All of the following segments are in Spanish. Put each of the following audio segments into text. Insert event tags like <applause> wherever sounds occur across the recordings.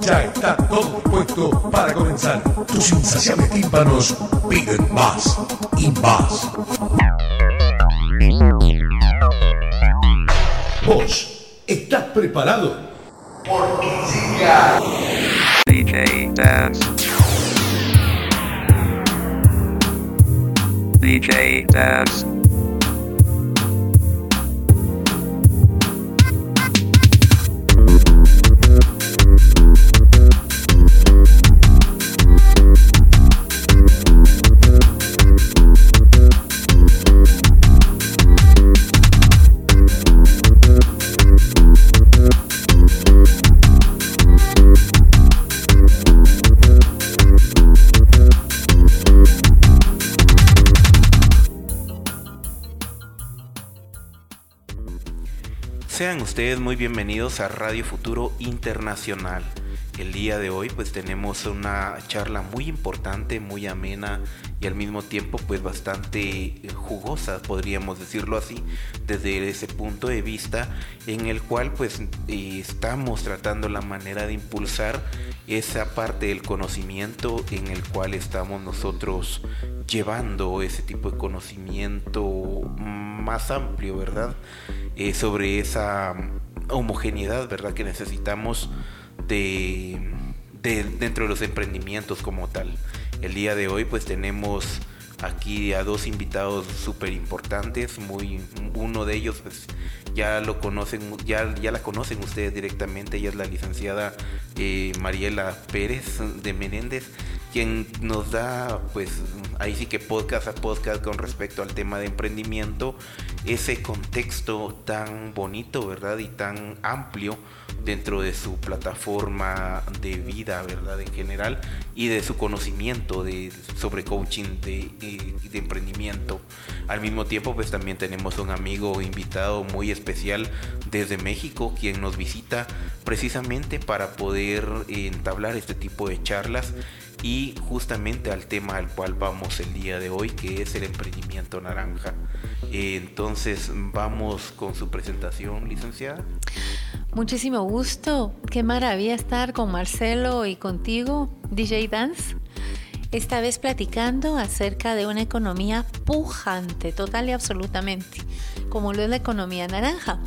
Ya está todo dispuesto para comenzar. Tus insaciables tímpanos piden más y más. ¿Vos estás preparado? Porque llega DJ Dance. DJ Dance. Sean ustedes muy bienvenidos a Radio Futuro Internacional. El día de hoy pues tenemos una charla muy importante, muy amena y al mismo tiempo pues bastante jugosa, podríamos decirlo así, desde ese punto de vista en el cual pues eh, estamos tratando la manera de impulsar esa parte del conocimiento en el cual estamos nosotros llevando ese tipo de conocimiento más amplio, ¿verdad? Eh, sobre esa homogeneidad, ¿verdad? Que necesitamos de, de, dentro de los emprendimientos como tal. El día de hoy pues tenemos aquí a dos invitados súper importantes, muy, uno de ellos pues ya lo conocen, ya, ya la conocen ustedes directamente, ella es la licenciada eh, Mariela Pérez de Menéndez, quien nos da pues ahí sí que podcast a podcast con respecto al tema de emprendimiento, ese contexto tan bonito, ¿verdad? Y tan amplio dentro de su plataforma de vida, ¿verdad? En general, y de su conocimiento de, sobre coaching de, de, emprendimiento. Al mismo tiempo, pues también tenemos un amigo invitado muy especial desde México, quien nos visita precisamente para poder entablar este tipo de charlas y justamente al tema al cual vamos el día de hoy, que es el emprendimiento naranja. Entonces, vamos con su presentación, licenciada. Muchísimo gusto. Qué maravilla estar con Marcelo y contigo, DJ Dance. Esta vez platicando acerca de una economía pujante, total y absolutamente, como lo es la economía naranja.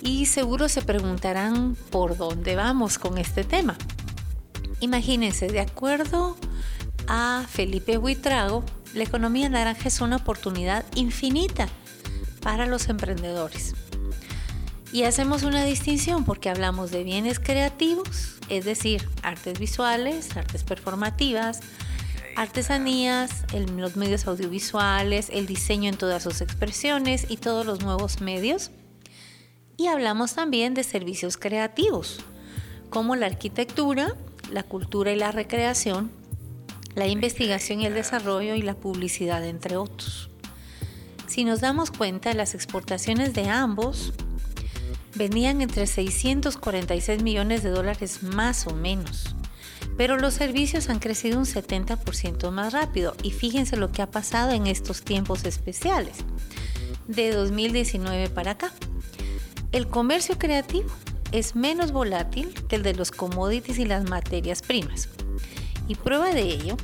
Y seguro se preguntarán por dónde vamos con este tema. Imagínense, de acuerdo a Felipe Huitrago, la economía naranja es una oportunidad infinita para los emprendedores. Y hacemos una distinción porque hablamos de bienes creativos, es decir, artes visuales, artes performativas, artesanías, los medios audiovisuales, el diseño en todas sus expresiones y todos los nuevos medios. Y hablamos también de servicios creativos, como la arquitectura, la cultura y la recreación, la investigación y el desarrollo y la publicidad, entre otros. Si nos damos cuenta, las exportaciones de ambos venían entre 646 millones de dólares más o menos, pero los servicios han crecido un 70% más rápido y fíjense lo que ha pasado en estos tiempos especiales, de 2019 para acá. El comercio creativo es menos volátil que el de los commodities y las materias primas. Y prueba de ello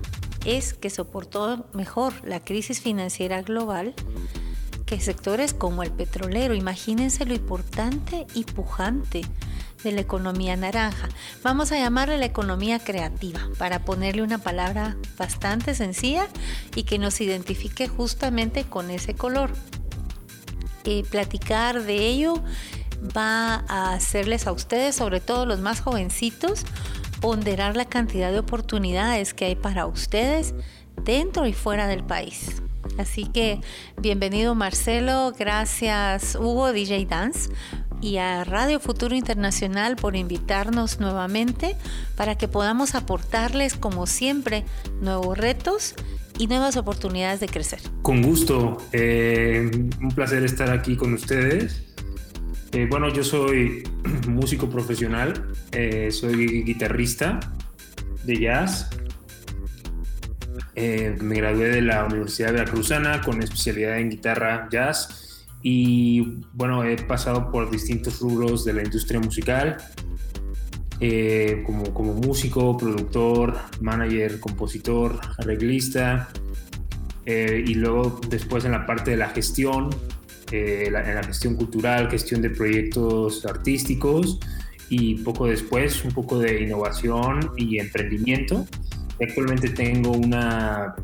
es que soportó mejor la crisis financiera global que sectores como el petrolero. Imagínense lo importante y pujante de la economía naranja. Vamos a llamarle la economía creativa para ponerle una palabra bastante sencilla y que nos identifique justamente con ese color. Eh, platicar de ello va a hacerles a ustedes, sobre todo los más jovencitos, ponderar la cantidad de oportunidades que hay para ustedes dentro y fuera del país. Así que bienvenido Marcelo, gracias Hugo DJ Dance y a Radio Futuro Internacional por invitarnos nuevamente para que podamos aportarles como siempre nuevos retos y nuevas oportunidades de crecer. Con gusto, eh, un placer estar aquí con ustedes. Eh, bueno, yo soy <clears throat> músico profesional, eh, soy guitarrista de jazz. me gradué de la Universidad Veracruzana con especialidad en guitarra jazz y bueno, he pasado por distintos rubros de la industria musical, eh, como, como músico, productor, manager, compositor, arreglista, eh, y luego después en la parte de la gestión, en la gestión cultural, gestión de proyectos artísticos y poco después un poco de innovación y emprendimiento. Actualmente tengo una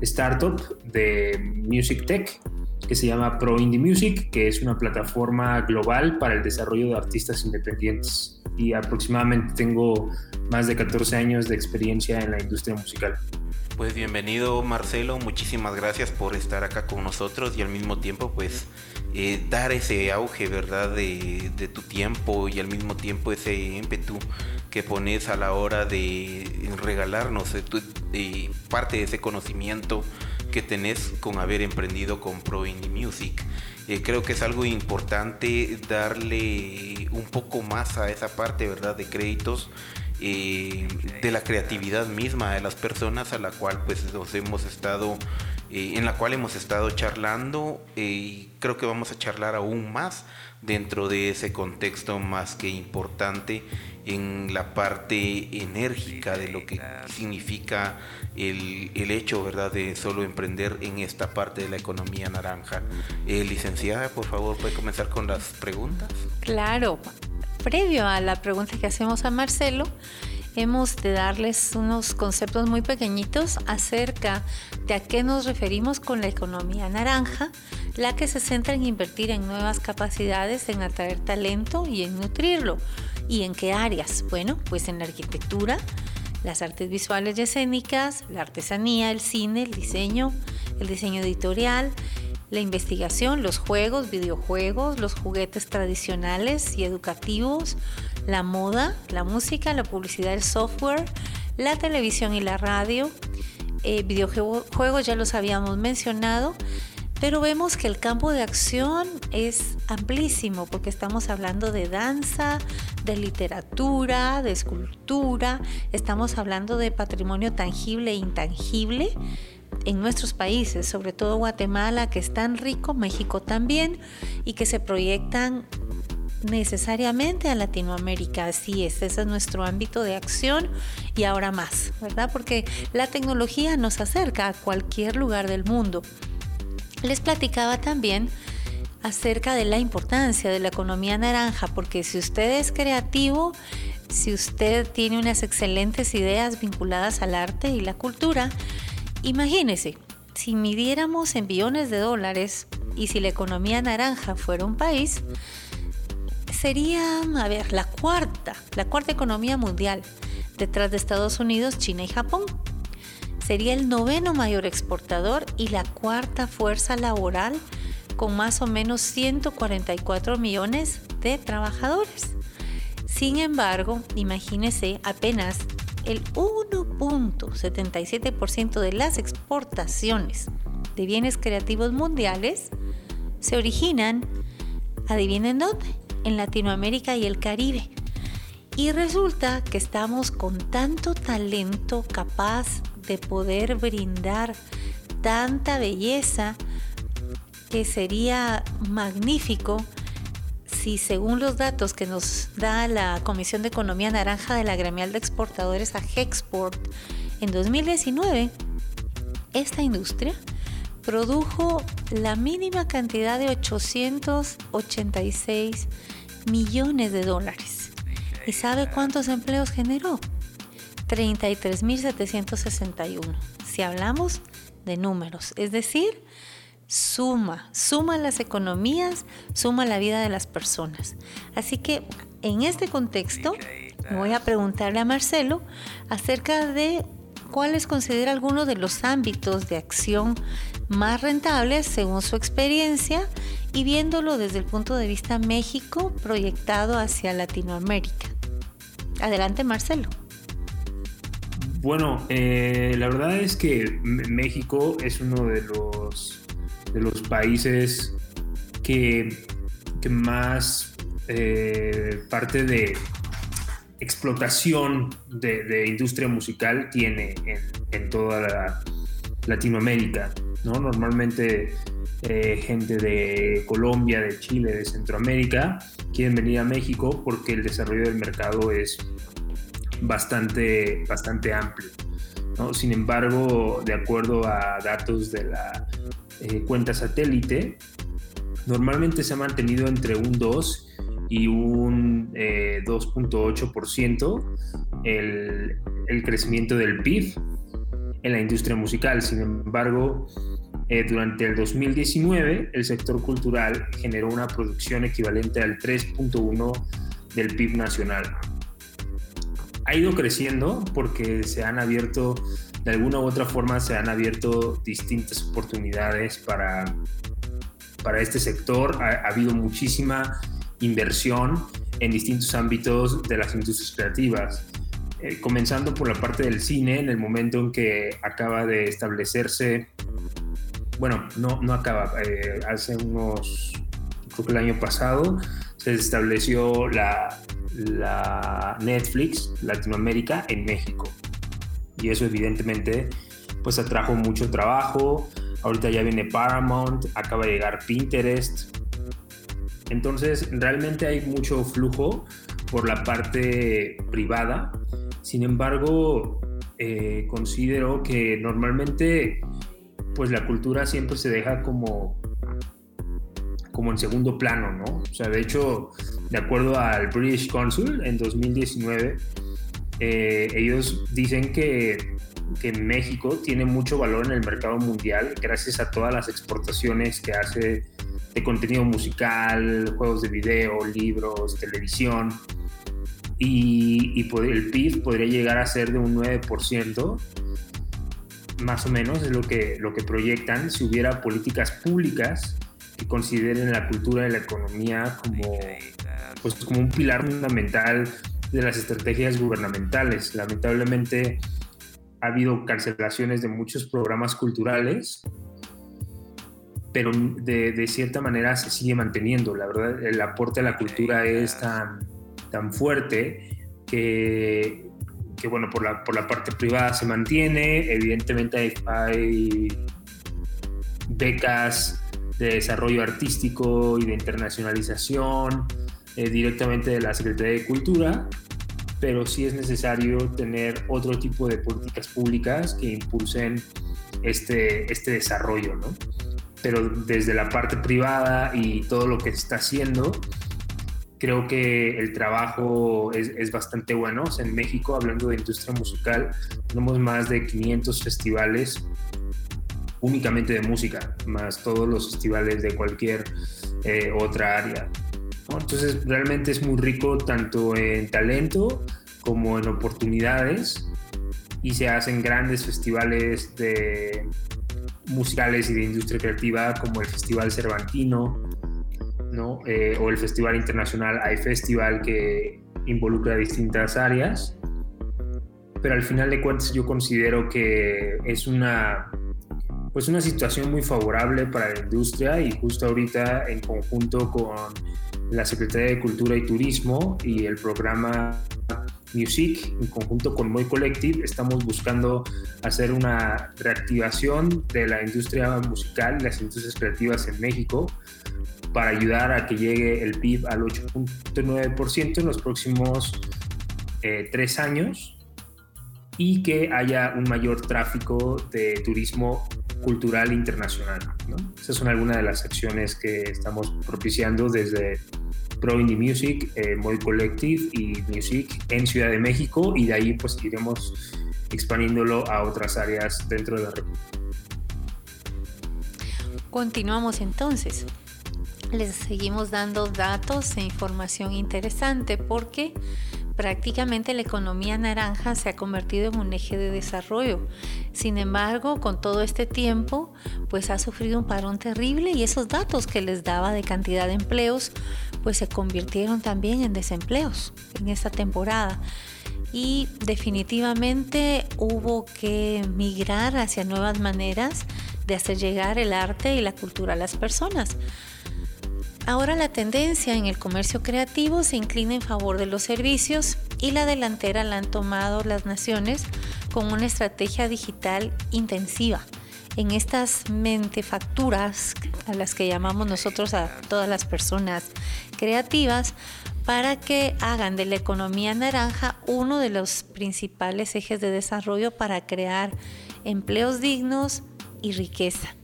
startup de Music Tech que se llama Pro Indie Music, que es una plataforma global para el desarrollo de artistas independientes. Y aproximadamente tengo más de 14 años de experiencia en la industria musical. Pues bienvenido Marcelo, muchísimas gracias por estar acá con nosotros y al mismo tiempo pues eh, dar ese auge, ¿verdad? De, tu tiempo y al mismo tiempo ese ímpetu que pones a la hora de regalarnos eh, parte de ese conocimiento que tenés con haber emprendido con Pro Indie Music. Eh, creo que es algo importante darle un poco más a esa parte, ¿verdad? De créditos. Eh, de la creatividad misma de las personas a la cual pues nos hemos estado eh, en la cual hemos estado charlando y creo que vamos a charlar aún más dentro de ese contexto más que importante en la parte enérgica de lo que significa el, el, hecho ¿verdad? de solo emprender en esta parte de la economía naranja. Eh, licenciada, por favor, puede comenzar con las preguntas. Claro, previo a la pregunta que hacemos a Marcelo, hemos de darles unos conceptos muy pequeñitos acerca de a qué nos referimos con la economía naranja, la que se centra en invertir en nuevas capacidades, en atraer talento y en nutrirlo. ¿Y en qué áreas? Bueno, pues en la arquitectura, las artes visuales y escénicas, la artesanía, el cine, el diseño, el diseño editorial, la investigación, los juegos, videojuegos, los juguetes tradicionales y educativos, la moda, la música, la publicidad, el software, la televisión y la radio, eh, videojuegos ya los habíamos mencionado, pero vemos que el campo de acción es amplísimo porque estamos hablando de danza, de literatura, de escultura, estamos hablando de patrimonio tangible e intangible en nuestros países, sobre todo Guatemala, que es tan rico, México también, y que se proyectan necesariamente a Latinoamérica. Así es, ese es nuestro ámbito de acción y ahora más, ¿verdad? Porque la tecnología nos acerca a cualquier lugar del mundo. Les platicaba también acerca de la importancia de la economía naranja, porque si usted es creativo, si usted tiene unas excelentes ideas vinculadas al arte y la cultura, imagínese, si midiéramos en billones de dólares y si la economía naranja fuera un país, sería, a ver, la cuarta, la cuarta economía mundial, detrás de Estados Unidos, China y Japón. Sería el noveno mayor exportador y la cuarta fuerza laboral con más o menos 144 millones de trabajadores. Sin embargo, imagínese apenas el 1.77% de las exportaciones de bienes creativos mundiales se originan, adivinen dónde, en Latinoamérica y el Caribe. Y resulta que estamos con tanto talento capaz de poder brindar tanta belleza que sería magnífico si según los datos que nos da la Comisión de Economía Naranja de la Gremial de Exportadores a Hexport en 2019, esta industria produjo la mínima cantidad de 886 millones de dólares. ¿Y sabe cuántos empleos generó? 33.761. Si hablamos de números, es decir, suma, suma las economías, suma la vida de las personas. Así que en este contexto voy a preguntarle a Marcelo acerca de cuáles considera algunos de los ámbitos de acción más rentables según su experiencia y viéndolo desde el punto de vista México proyectado hacia Latinoamérica. Adelante Marcelo. Bueno, eh, la verdad es que México es uno de los, de los países que, que más eh, parte de explotación de, industria musical tiene en, toda Latinoamérica. ¿no? Normalmente eh, gente de Colombia, de Chile, de Centroamérica quieren venir a México porque el desarrollo del mercado es bastante, bastante amplio. Sin embargo, de acuerdo a datos de la eh, cuenta satélite, normalmente se ha mantenido entre un 2 y un 2.8% eh, el, crecimiento del PIB en la industria musical. Sin embargo, eh, durante el 2019 el sector cultural generó una producción equivalente al 3.1 del PIB nacional ha ido creciendo porque se han abierto, de alguna u otra forma, se han abierto distintas oportunidades para, para este sector. Ha, habido muchísima inversión en distintos ámbitos de las industrias creativas. Eh, comenzando por la parte del cine, en el momento en que acaba de establecerse, bueno, no, no acaba, eh, hace unos, creo que el año pasado, se estableció la, la Netflix Latinoamérica en México. Y eso evidentemente pues atrajo mucho trabajo. Ahorita ya viene Paramount, acaba de llegar Pinterest. Entonces realmente hay mucho flujo por la parte privada. Sin embargo, eh, considero que normalmente pues la cultura siempre se deja como como en segundo plano, ¿no? O sea, de hecho, de acuerdo al British Consul en 2019, eh, ellos dicen que, que, México tiene mucho valor en el mercado mundial gracias a todas las exportaciones que hace de contenido musical, juegos de video, libros, televisión. Y, y el PIB podría llegar a ser de un 9%, más o menos es lo que, lo que proyectan si hubiera políticas públicas que consideren la cultura y la economía como, pues, como un pilar fundamental de las estrategias gubernamentales. Lamentablemente ha habido cancelaciones de muchos programas culturales, pero de, de, cierta manera se sigue manteniendo. La verdad, el aporte a la cultura es tan, tan fuerte que, que bueno, por la, por la parte privada se mantiene. Evidentemente hay, hay becas de desarrollo artístico y de internacionalización eh, directamente de la Secretaría de Cultura, pero sí es necesario tener otro tipo de políticas públicas que impulsen este, este desarrollo, ¿no? Pero desde la parte privada y todo lo que se está haciendo, creo que el trabajo es, es, bastante bueno. en México, hablando de industria musical, tenemos más de 500 festivales únicamente de música, más todos los festivales de cualquier eh, otra área. Entonces realmente es muy rico tanto en talento como en oportunidades y se hacen grandes festivales de musicales y de industria creativa como el Festival Cervantino ¿no? Eh, o el Festival Internacional iFestival que involucra distintas áreas pero al final de cuentas yo considero que es una pues una situación muy favorable para la industria y justo ahorita en conjunto con la Secretaría de Cultura y Turismo y el programa Music, en conjunto con Moy Collective, estamos buscando hacer una reactivación de la industria musical las industrias creativas en México para ayudar a que llegue el PIB al 8.9% en los próximos eh, tres años y que haya un mayor tráfico de turismo cultural internacional. Esas son algunas de las acciones que estamos propiciando desde, Pro Indie Music, eh, Collective y Music en Ciudad de México y de ahí pues iremos expandiéndolo a otras áreas dentro de la República. Continuamos entonces. Les seguimos dando datos e información interesante porque prácticamente la economía naranja se ha convertido en un eje de desarrollo. Sin embargo, con todo este tiempo, pues ha sufrido un parón terrible y esos datos que les daba de cantidad de empleos, pues se convirtieron también en desempleos en esta temporada. Y definitivamente hubo que migrar hacia nuevas maneras de hacer llegar el arte y la cultura a las personas. Ahora la tendencia en el comercio creativo se inclina en favor de los servicios y la delantera la han tomado las naciones con una estrategia digital intensiva. En estas mentefacturas, a las que llamamos nosotros a todas las personas creativas, para que hagan de la economía naranja uno de los principales ejes de desarrollo para crear empleos dignos y riqueza.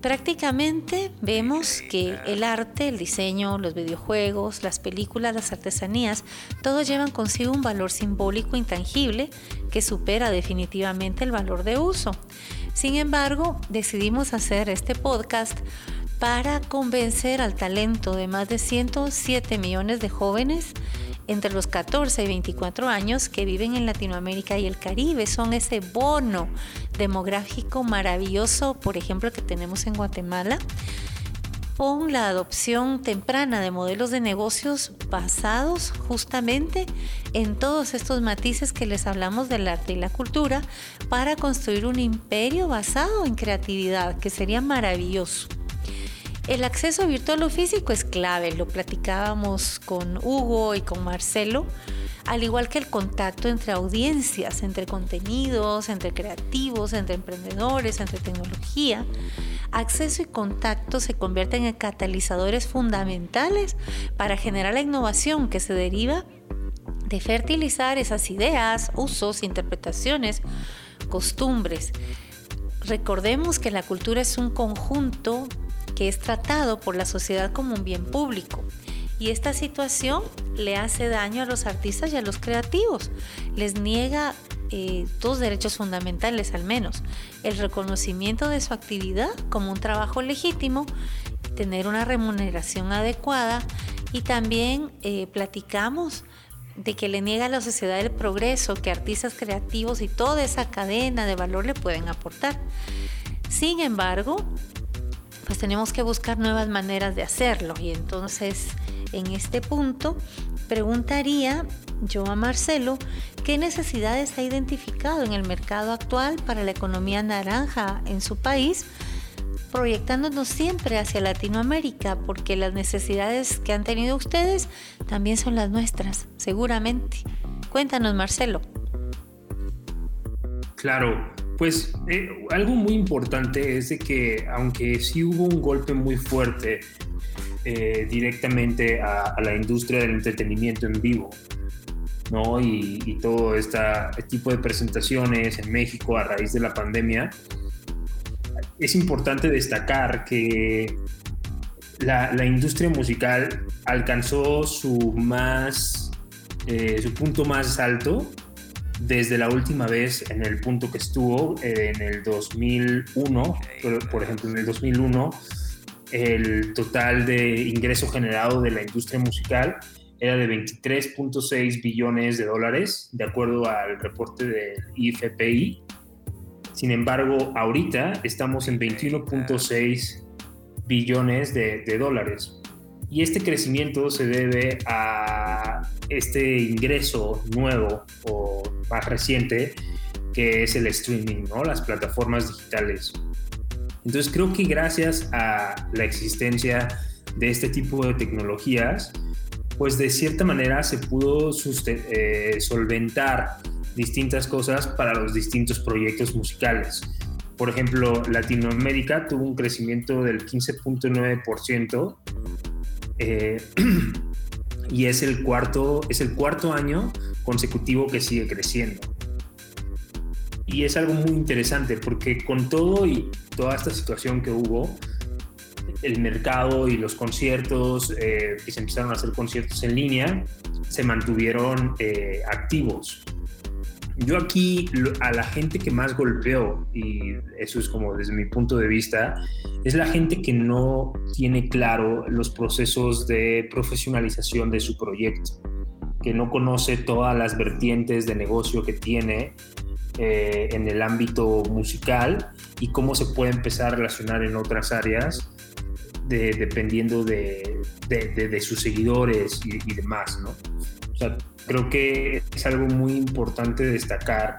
Prácticamente vemos que el arte, el diseño, los videojuegos, las películas, las artesanías, todos llevan consigo un valor simbólico intangible que supera definitivamente el valor de uso. Sin embargo, decidimos hacer este podcast para convencer al talento de más de 107 millones de jóvenes entre los 14 y 24 años que viven en Latinoamérica y el Caribe. Son ese bono demográfico maravilloso, por ejemplo, que tenemos en Guatemala con la adopción temprana de modelos de negocios basados justamente en todos estos matices que les hablamos del arte y la cultura para construir un imperio basado en creatividad, que sería maravilloso. El acceso virtual o físico es clave, lo platicábamos con Hugo y con Marcelo, al igual que el contacto entre audiencias, entre contenidos, entre creativos, entre emprendedores, entre tecnología. Acceso y contacto se convierten en catalizadores fundamentales para generar la innovación que se deriva de fertilizar esas ideas, usos, interpretaciones, costumbres. Recordemos que la cultura es un conjunto que es tratado por la sociedad como un bien público. Y esta situación le hace daño a los artistas y a los creativos. Les niega eh, dos derechos fundamentales al menos. El reconocimiento de su actividad como un trabajo legítimo, tener una remuneración adecuada y también eh, platicamos de que le niega a la sociedad el progreso que artistas creativos y toda esa cadena de valor le pueden aportar. Sin embargo, pues tenemos que buscar nuevas maneras de hacerlo. Y entonces, en este punto, preguntaría yo a Marcelo qué necesidades ha identificado en el mercado actual para la economía naranja en su país, proyectándonos siempre hacia Latinoamérica, porque las necesidades que han tenido ustedes también son las nuestras, seguramente. Cuéntanos, Marcelo. Claro, pues eh, algo muy importante es de que aunque sí hubo un golpe muy fuerte eh, directamente a, la industria del entretenimiento en vivo, ¿no? Y, todo este tipo de presentaciones en México a raíz de la pandemia, es importante destacar que la, industria musical alcanzó su más, eh, su punto más alto desde la última vez en el punto que estuvo en el 2001, por, ejemplo, en el 2001, el total de ingreso generado de la industria musical era de 23.6 billones de dólares, de acuerdo al reporte del IFPI. Sin embargo, ahorita estamos en 21.6 billones de, de dólares. Y este crecimiento se debe a este ingreso nuevo o más reciente que es el streaming, ¿no? las plataformas digitales. Entonces creo que gracias a la existencia de este tipo de tecnologías, pues de cierta manera se pudo eh, solventar distintas cosas para los distintos proyectos musicales. Por ejemplo, Latinoamérica tuvo un crecimiento del 15.9% eh, <clears throat> y es el cuarto, es el cuarto año consecutivo que sigue creciendo. Y es algo muy interesante porque con todo y toda esta situación que hubo, el mercado y los conciertos, eh, que se empezaron a hacer conciertos en línea, se mantuvieron eh, activos. Yo aquí a la gente que más golpeo, y eso es como desde mi punto de vista, es la gente que no tiene claro los procesos de profesionalización de su proyecto, que no conoce todas las vertientes de negocio que tiene eh, en el ámbito musical y cómo se puede empezar a relacionar en otras áreas dependiendo de, sus seguidores y, y, demás, ¿no? Creo que es algo muy importante destacar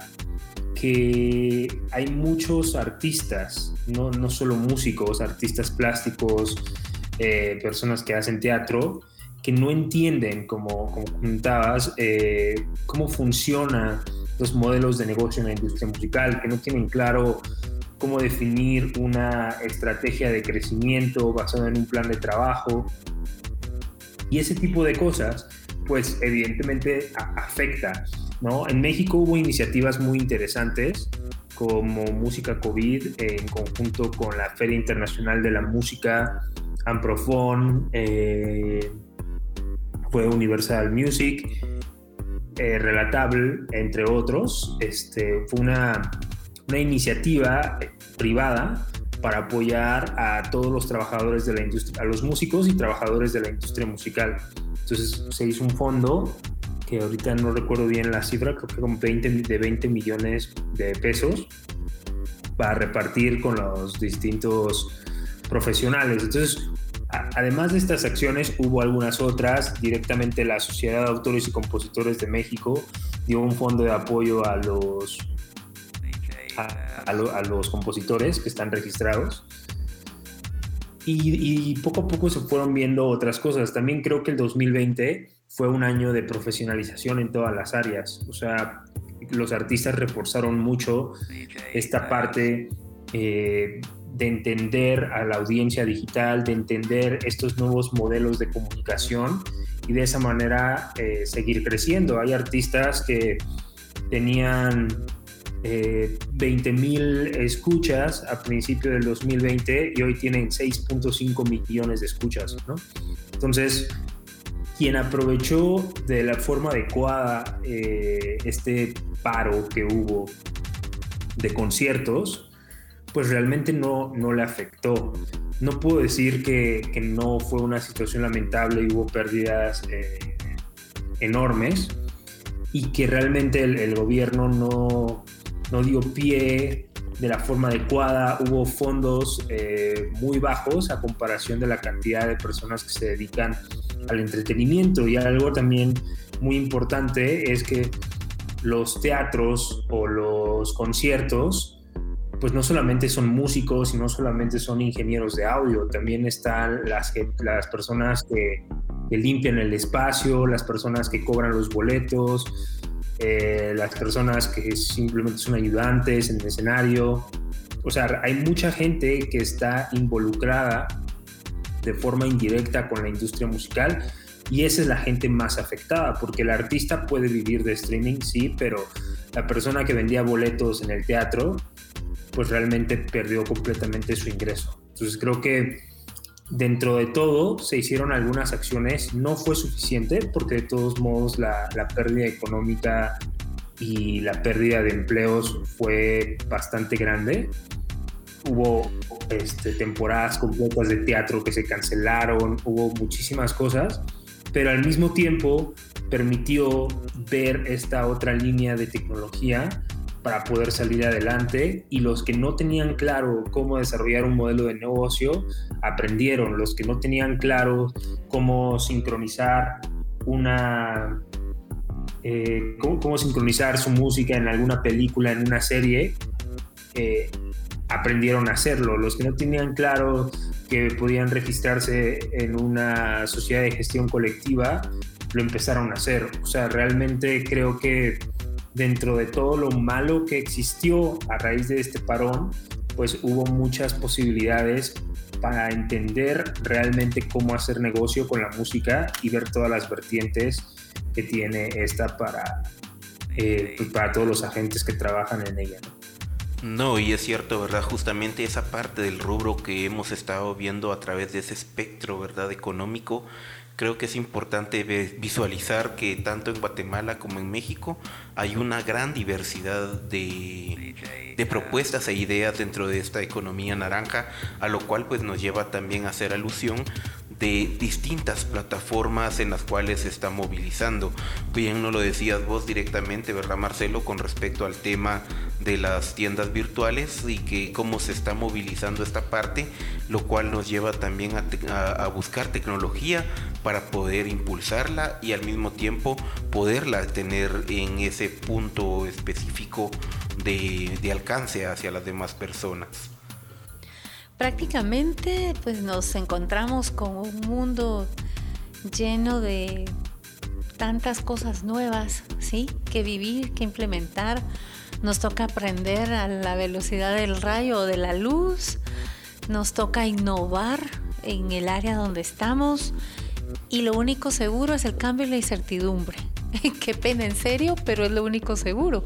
que hay muchos artistas, no, no solo músicos, artistas plásticos, eh, personas que hacen teatro, que no entienden, como, como comentabas, eh, cómo funcionan los modelos de negocio en la industria musical, que no tienen claro cómo definir una estrategia de crecimiento basada en un plan de trabajo. Y ese tipo de cosas, pues evidentemente afecta. ¿no? En México hubo iniciativas muy interesantes como Música COVID en conjunto con la Feria Internacional de la Música, Amprofon, eh, fue Universal Music, eh, Relatable, entre otros. Este, fue una, una iniciativa privada para apoyar a todos los trabajadores de la industria, a los músicos y trabajadores de la industria musical. Entonces se hizo un fondo que ahorita no recuerdo bien la cifra, creo que como 20, de 20 millones de pesos para repartir con los distintos profesionales. Entonces, además de estas acciones, hubo algunas otras. Directamente la Sociedad de Autores y Compositores de México dio un fondo de apoyo a los, a, los compositores que están registrados. Y, poco a poco se fueron viendo otras cosas. También creo que el 2020 fue un año de profesionalización en todas las áreas. O sea, los artistas reforzaron mucho esta parte eh, de entender a la audiencia digital, de entender estos nuevos modelos de comunicación y de esa manera eh, seguir creciendo. Hay artistas que tenían eh, 20 mil escuchas a principio del 2020 y hoy tienen 6.5 millones de escuchas. ¿no? Entonces, quien aprovechó de la forma adecuada eh, este paro que hubo de conciertos, pues realmente no, no le afectó. No puedo decir que, que no fue una situación lamentable y hubo pérdidas eh, enormes y que realmente el, el gobierno no, no dio pie de la forma adecuada, hubo fondos eh, muy bajos a comparación de la cantidad de personas que se dedican al entretenimiento. Y algo también muy importante es que los teatros o los conciertos, pues no solamente son músicos y no solamente son ingenieros de audio, también están las, las personas que, que limpian el espacio, las personas que cobran los boletos, eh, las personas que simplemente son ayudantes en el escenario. O sea, hay mucha gente que está involucrada de forma indirecta con la industria musical y esa es la gente más afectada, porque el artista puede vivir de streaming, sí, pero la persona que vendía boletos en el teatro, pues realmente perdió completamente su ingreso. Entonces creo que Dentro de todo, se hicieron algunas acciones, no fue suficiente porque de todos modos la, pérdida económica y la pérdida de empleos fue bastante grande. Hubo este, temporadas completas de teatro que se cancelaron, hubo muchísimas cosas, pero al mismo tiempo permitió ver esta otra línea de tecnología para poder salir adelante y los que no tenían claro cómo desarrollar un modelo de negocio aprendieron, los que no tenían claro cómo sincronizar una eh, cómo, sincronizar su música en alguna película, en una serie, eh, aprendieron a hacerlo. Los que no tenían claro que podían registrarse en una sociedad de gestión colectiva, lo empezaron a hacer. O sea, realmente creo que dentro de todo lo malo que existió a raíz de este parón, pues hubo muchas posibilidades para entender realmente cómo hacer negocio con la música y ver todas las vertientes que tiene esta para, eh, pues, para todos los agentes que trabajan en ella. No, y es cierto, ¿verdad? Justamente esa parte del rubro que hemos estado viendo a través de ese espectro, ¿verdad? Económico, creo que es importante visualizar que tanto en Guatemala como en México hay una gran diversidad de, propuestas e ideas dentro de esta economía naranja, a lo cual pues nos lleva también a hacer alusión de distintas plataformas en las cuales se está movilizando. Bien, no lo decías vos directamente, ¿verdad, Marcelo? Con respecto al tema de las tiendas virtuales y que cómo se está movilizando esta parte, lo cual nos lleva también a, buscar tecnología para poder impulsarla y al mismo tiempo poderla tener en ese punto específico de, de alcance hacia las demás personas prácticamente pues nos encontramos con un mundo lleno de tantas cosas nuevas, ¿sí? Que vivir, que implementar. Nos toca aprender a la velocidad del rayo o de la luz. Nos toca innovar en el área donde estamos. Y lo único seguro es el cambio y la incertidumbre. <laughs> Qué pena, en serio, pero es lo único seguro.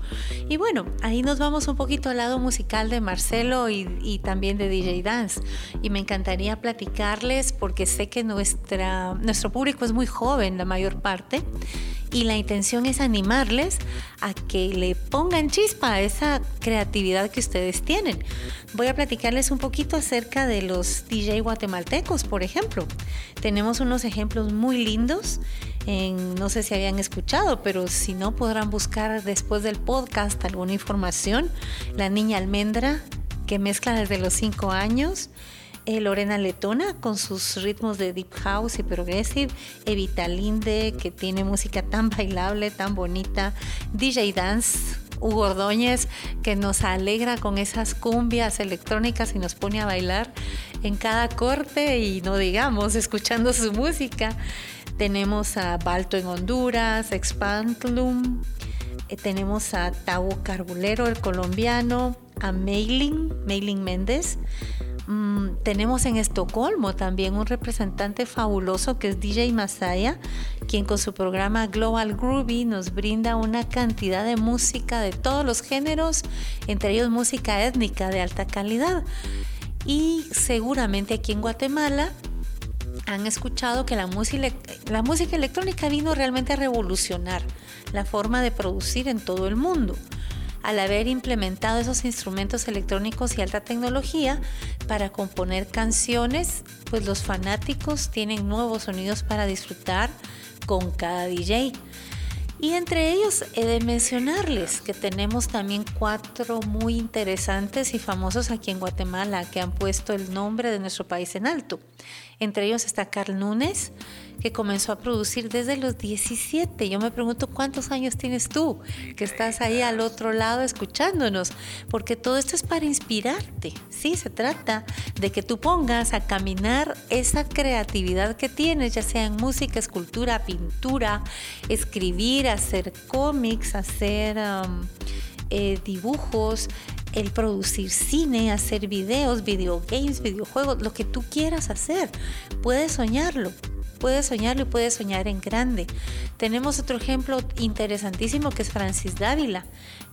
Y bueno, ahí nos vamos un poquito al lado musical de Marcelo y, también de DJ Dance. Y me encantaría platicarles porque sé que nuestra, nuestro público es muy joven, la mayor parte, y la intención es animarles a que le pongan chispa a esa creatividad que ustedes tienen. Voy a platicarles un poquito acerca de los DJ guatemaltecos, por ejemplo. Tenemos unos ejemplos muy lindos no sé si habían escuchado, pero si no podrán buscar después del podcast alguna información. La niña almendra, que mezcla desde los 5 años. Eh, Lorena Letona con sus ritmos de deep house y progressive, Evita Linde que tiene música tan bailable, tan bonita, DJ Dance, Hugo Ordóñez que nos alegra con esas cumbias electrónicas y nos pone a bailar en cada corte y no digamos escuchando su música. Tenemos a Balto en Honduras, Expantlum, eh, tenemos a Tau Carbulero, el colombiano, a Mailing, Mailing Méndez. Mm, tenemos en Estocolmo también un representante fabuloso que es DJ Masaya, quien con su programa Global Groovy nos brinda una cantidad de música de todos los géneros, entre ellos música étnica de alta calidad. Y seguramente aquí en Guatemala han escuchado que la música, electrónica vino realmente a revolucionar la forma de producir en todo el mundo al haber implementado esos instrumentos electrónicos y alta tecnología para componer canciones, pues los fanáticos tienen nuevos sonidos para disfrutar con cada DJ. Y entre ellos he de mencionarles que tenemos también cuatro muy interesantes y famosos aquí en Guatemala que han puesto el nombre de nuestro país en alto. Entre ellos está Carl Núñez, que comenzó a producir desde los 17. Yo me pregunto cuántos años tienes tú, que estás ahí al otro lado escuchándonos, porque todo esto es para inspirarte. Sí, se trata de que tú pongas a caminar esa creatividad que tienes, ya sea en música, escultura, pintura, escribir, hacer cómics, hacer um, eh, dibujos, el producir cine, hacer videos, videogames, videojuegos, lo que tú quieras hacer. Puedes soñarlo, puedes soñarlo y puedes soñar en grande. Tenemos otro ejemplo interesantísimo que es Francis Dávila.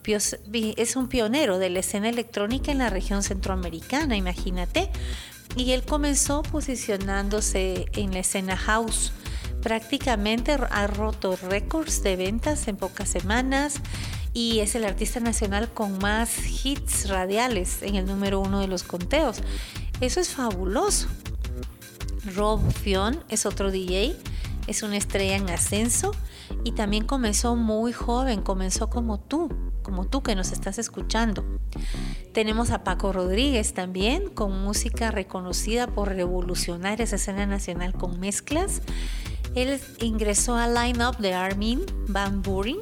Es un pionero de la escena electrónica en la región centroamericana, imagínate. Y él comenzó posicionándose en la escena house prácticamente ha roto récords de ventas en pocas semanas y es el artista nacional con más hits radiales en el número uno de los conteos. Eso es fabuloso. Rob Fion es otro DJ, es una estrella en ascenso y también comenzó muy joven, comenzó como tú, como tú que nos estás escuchando. Tenemos a Paco Rodríguez también, con música reconocida por revolucionar esa escena nacional con mezclas. Él ingresó al line-up de Armin Van Buren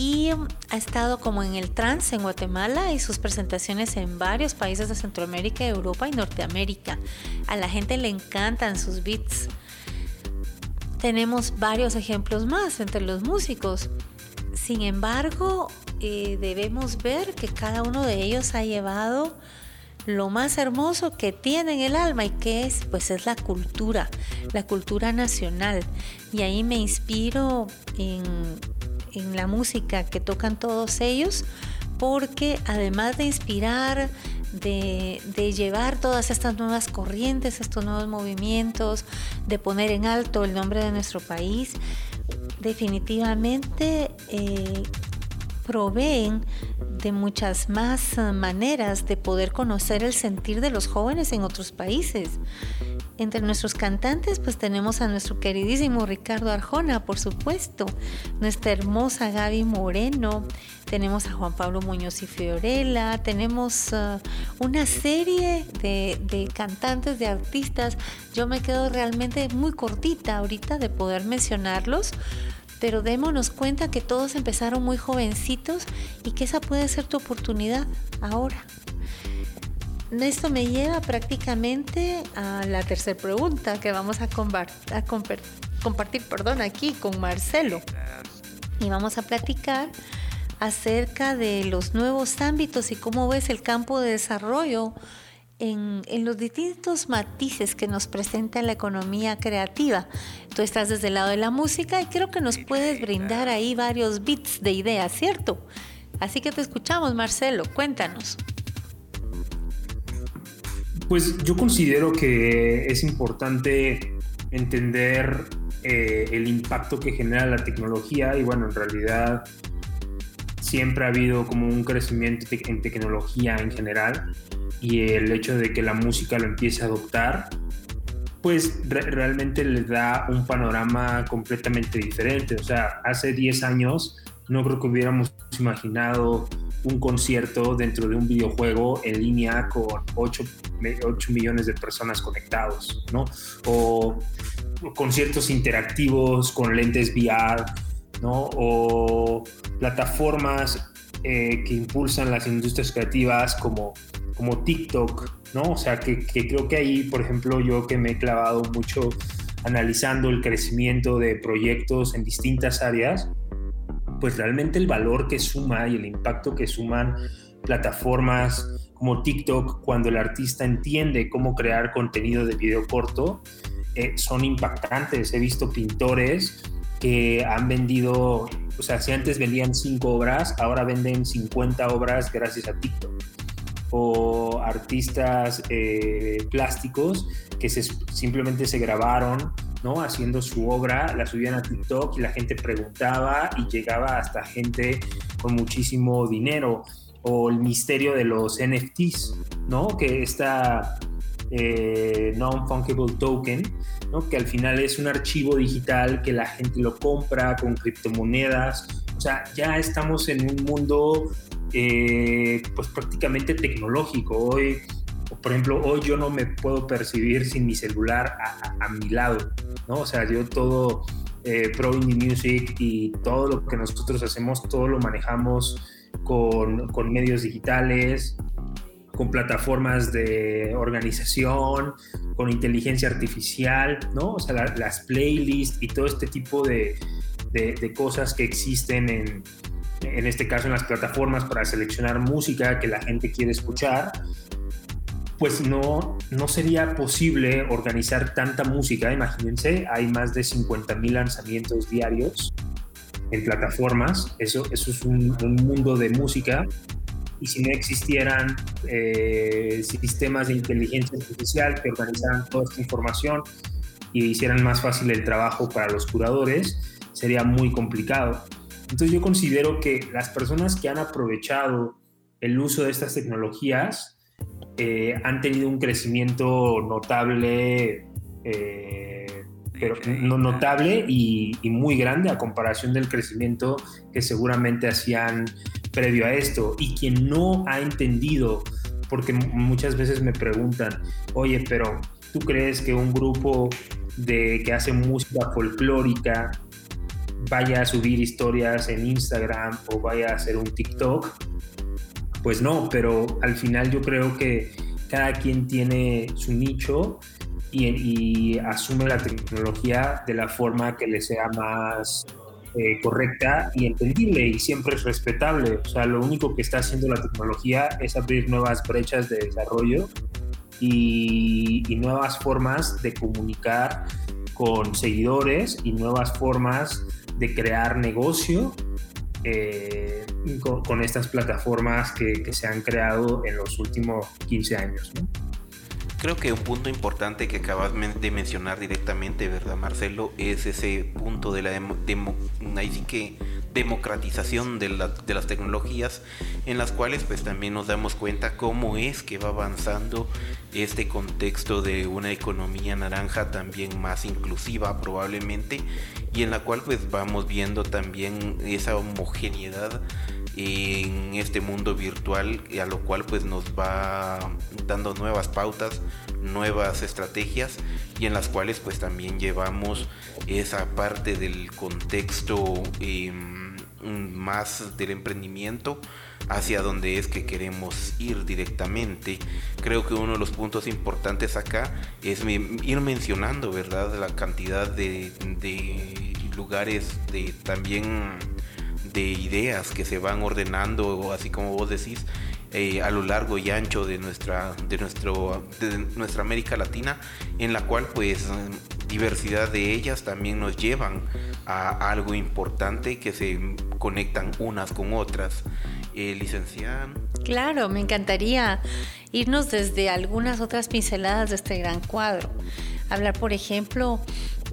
y ha estado como en el trance en Guatemala y sus presentaciones en varios países de Centroamérica, Europa y Norteamérica. A la gente le encantan sus beats. Tenemos varios ejemplos más entre los músicos. Sin embargo, eh, debemos ver que cada uno de ellos ha llevado lo más hermoso que tiene en el alma y que es, pues es la cultura, la cultura nacional. Y ahí me inspiro en en la música que tocan todos ellos, porque además de inspirar, de, llevar todas estas nuevas corrientes, estos nuevos movimientos, de poner en alto el nombre de nuestro país, definitivamente eh, proveen de muchas más maneras de poder conocer el sentir de los jóvenes en otros países. Entre nuestros cantantes, pues tenemos a nuestro queridísimo Ricardo Arjona, por supuesto, nuestra hermosa Gaby Moreno, tenemos a Juan Pablo Muñoz y Fiorella, tenemos uh, una serie de, de, cantantes, de artistas. Yo me quedo realmente muy cortita ahorita de poder mencionarlos, pero démonos cuenta que todos empezaron muy jovencitos y que esa puede ser tu oportunidad ahora. Esto me lleva prácticamente a la tercera pregunta que vamos a, compartir perdón, aquí con Marcelo. Y vamos a platicar acerca de los nuevos ámbitos y cómo ves el campo de desarrollo en, los distintos matices que nos presenta la economía creativa. Tú estás desde el lado de la música y creo que nos puedes brindar ahí varios bits de ideas, ¿cierto? Así que te escuchamos, Marcelo, cuéntanos. Pues yo considero que es importante entender eh, el impacto que genera la tecnología y bueno, en realidad siempre ha habido como un crecimiento en tecnología en general y el hecho de que la música lo empiece a adoptar, pues realmente le da un panorama completamente diferente. O sea, hace 10 años no creo que hubiéramos imaginado un concierto dentro de un videojuego en línea con 8, 8 millones de personas conectados, ¿no? O conciertos interactivos con lentes VR, ¿no? O plataformas eh, que impulsan las industrias creativas como, como TikTok, ¿no? O sea, que, que creo que ahí, por ejemplo, yo que me he clavado mucho analizando el crecimiento de proyectos en distintas áreas, pues realmente el valor que suma y el impacto que suman plataformas como TikTok cuando el artista entiende cómo crear contenido de video corto eh, son impactantes. He visto pintores que han vendido, o sea, si antes vendían 5 obras, ahora venden 50 obras gracias a TikTok. O artistas eh, plásticos que simplemente se grabaron ¿no? Haciendo su obra, la subían a TikTok y la gente preguntaba y llegaba hasta gente con muchísimo dinero. O el misterio de los NFTs, ¿no? Que esta eh, non-fungible token, ¿no? Que al final es un archivo digital que la gente lo compra con criptomonedas. O sea, ya estamos en un mundo eh, pues prácticamente tecnológico. Hoy por ejemplo, hoy yo no me puedo percibir sin mi celular a, mi lado, ¿no? O sea, yo todo eh, Pro Indie Music y todo lo que nosotros hacemos, todo lo manejamos con, con medios digitales, con plataformas de organización, con inteligencia artificial, ¿no? O sea, las playlists y todo este tipo de, de, de cosas que existen en, en este caso en las plataformas para seleccionar música que la gente quiere escuchar pues no, no sería posible organizar tanta música. Imagínense, hay más de 50.000 lanzamientos diarios en plataformas. Eso, eso es un, mundo de música. Y si no existieran eh, sistemas de inteligencia artificial que organizaran toda esta información y hicieran más fácil el trabajo para los curadores, sería muy complicado. Entonces yo considero que las personas que han aprovechado el uso de estas tecnologías eh, han tenido un crecimiento notable, eh, pero no notable y, muy grande a comparación del crecimiento que seguramente hacían previo a esto. Y quien no ha entendido, porque muchas veces me preguntan, oye, pero ¿tú crees que un grupo de que hace música folclórica vaya a subir historias en Instagram o vaya a hacer un TikTok? Pues no, pero al final yo creo que cada quien tiene su nicho y, asume la tecnología de la forma que le sea más eh, correcta y entendible y siempre es respetable. O sea, lo único que está haciendo la tecnología es abrir nuevas brechas de desarrollo y, y nuevas formas de comunicar con seguidores y nuevas formas de crear negocio eh, con, estas plataformas que, se han creado en los últimos 15 años. Creo que un punto importante que acabas de mencionar directamente, ¿verdad, Marcelo? Es ese punto de la que democratización de, de, las tecnologías en las cuales pues también nos damos cuenta cómo es que va avanzando este contexto de una economía naranja también más inclusiva probablemente y en la cual pues vamos viendo también esa homogeneidad en este mundo virtual a lo cual pues nos va dando nuevas pautas, nuevas estrategias y en las cuales pues también llevamos esa parte del contexto em, más del emprendimiento hacia donde es que queremos ir directamente. Creo que uno de los puntos importantes acá es ir mencionando, ¿verdad? La cantidad de, de lugares de también de ideas que se van ordenando, así como vos decís, eh, a lo largo y ancho de nuestra, de, nuestro, de nuestra América Latina, en la cual pues diversidad de ellas también nos llevan a algo importante que se conectan unas con otras. Eh. Claro, me encantaría irnos desde algunas otras pinceladas de este gran cuadro. Hablar, por ejemplo,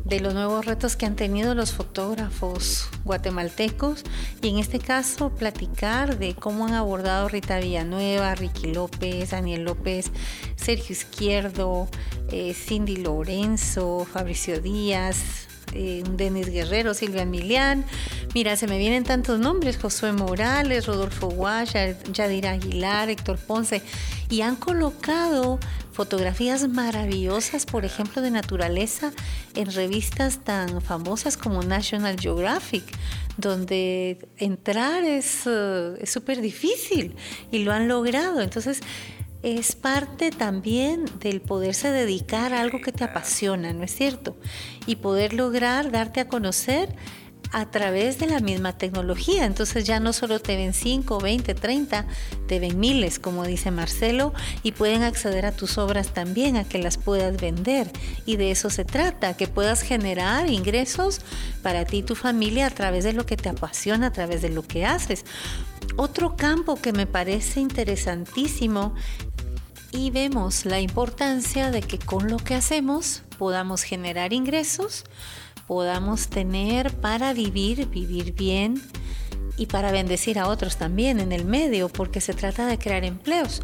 de los nuevos retos que han tenido los fotógrafos guatemaltecos y en este caso platicar de cómo han abordado Rita Villanueva, Ricky López, Daniel López, Sergio Izquierdo, eh, Cindy Lorenzo, Fabricio Díaz, eh, Denis Guerrero, Silvia Milián. Mira, se me vienen tantos nombres, Josué Morales, Rodolfo Guaya, Yadira Aguilar, Héctor Ponce, y han colocado fotografías maravillosas, por ejemplo, de naturaleza en revistas tan famosas como National Geographic, donde entrar es eh, súper difícil y lo han logrado. Entonces, es parte también del poderse dedicar a algo que te apasiona, ¿no es cierto? Y poder lograr darte a conocer a través de la misma tecnología. Entonces ya no solo te ven 5, 20, 30, te ven miles, como dice Marcelo, y pueden acceder a tus obras también, a que las puedas vender. Y de eso se trata, que puedas generar ingresos para ti y tu familia a través de lo que te apasiona, a través de lo que haces. Otro campo que me parece interesantísimo y vemos la importancia de que con lo que hacemos podamos generar ingresos, podamos tener para vivir, vivir bien y para bendecir a otros también en el medio, porque se trata de crear empleos.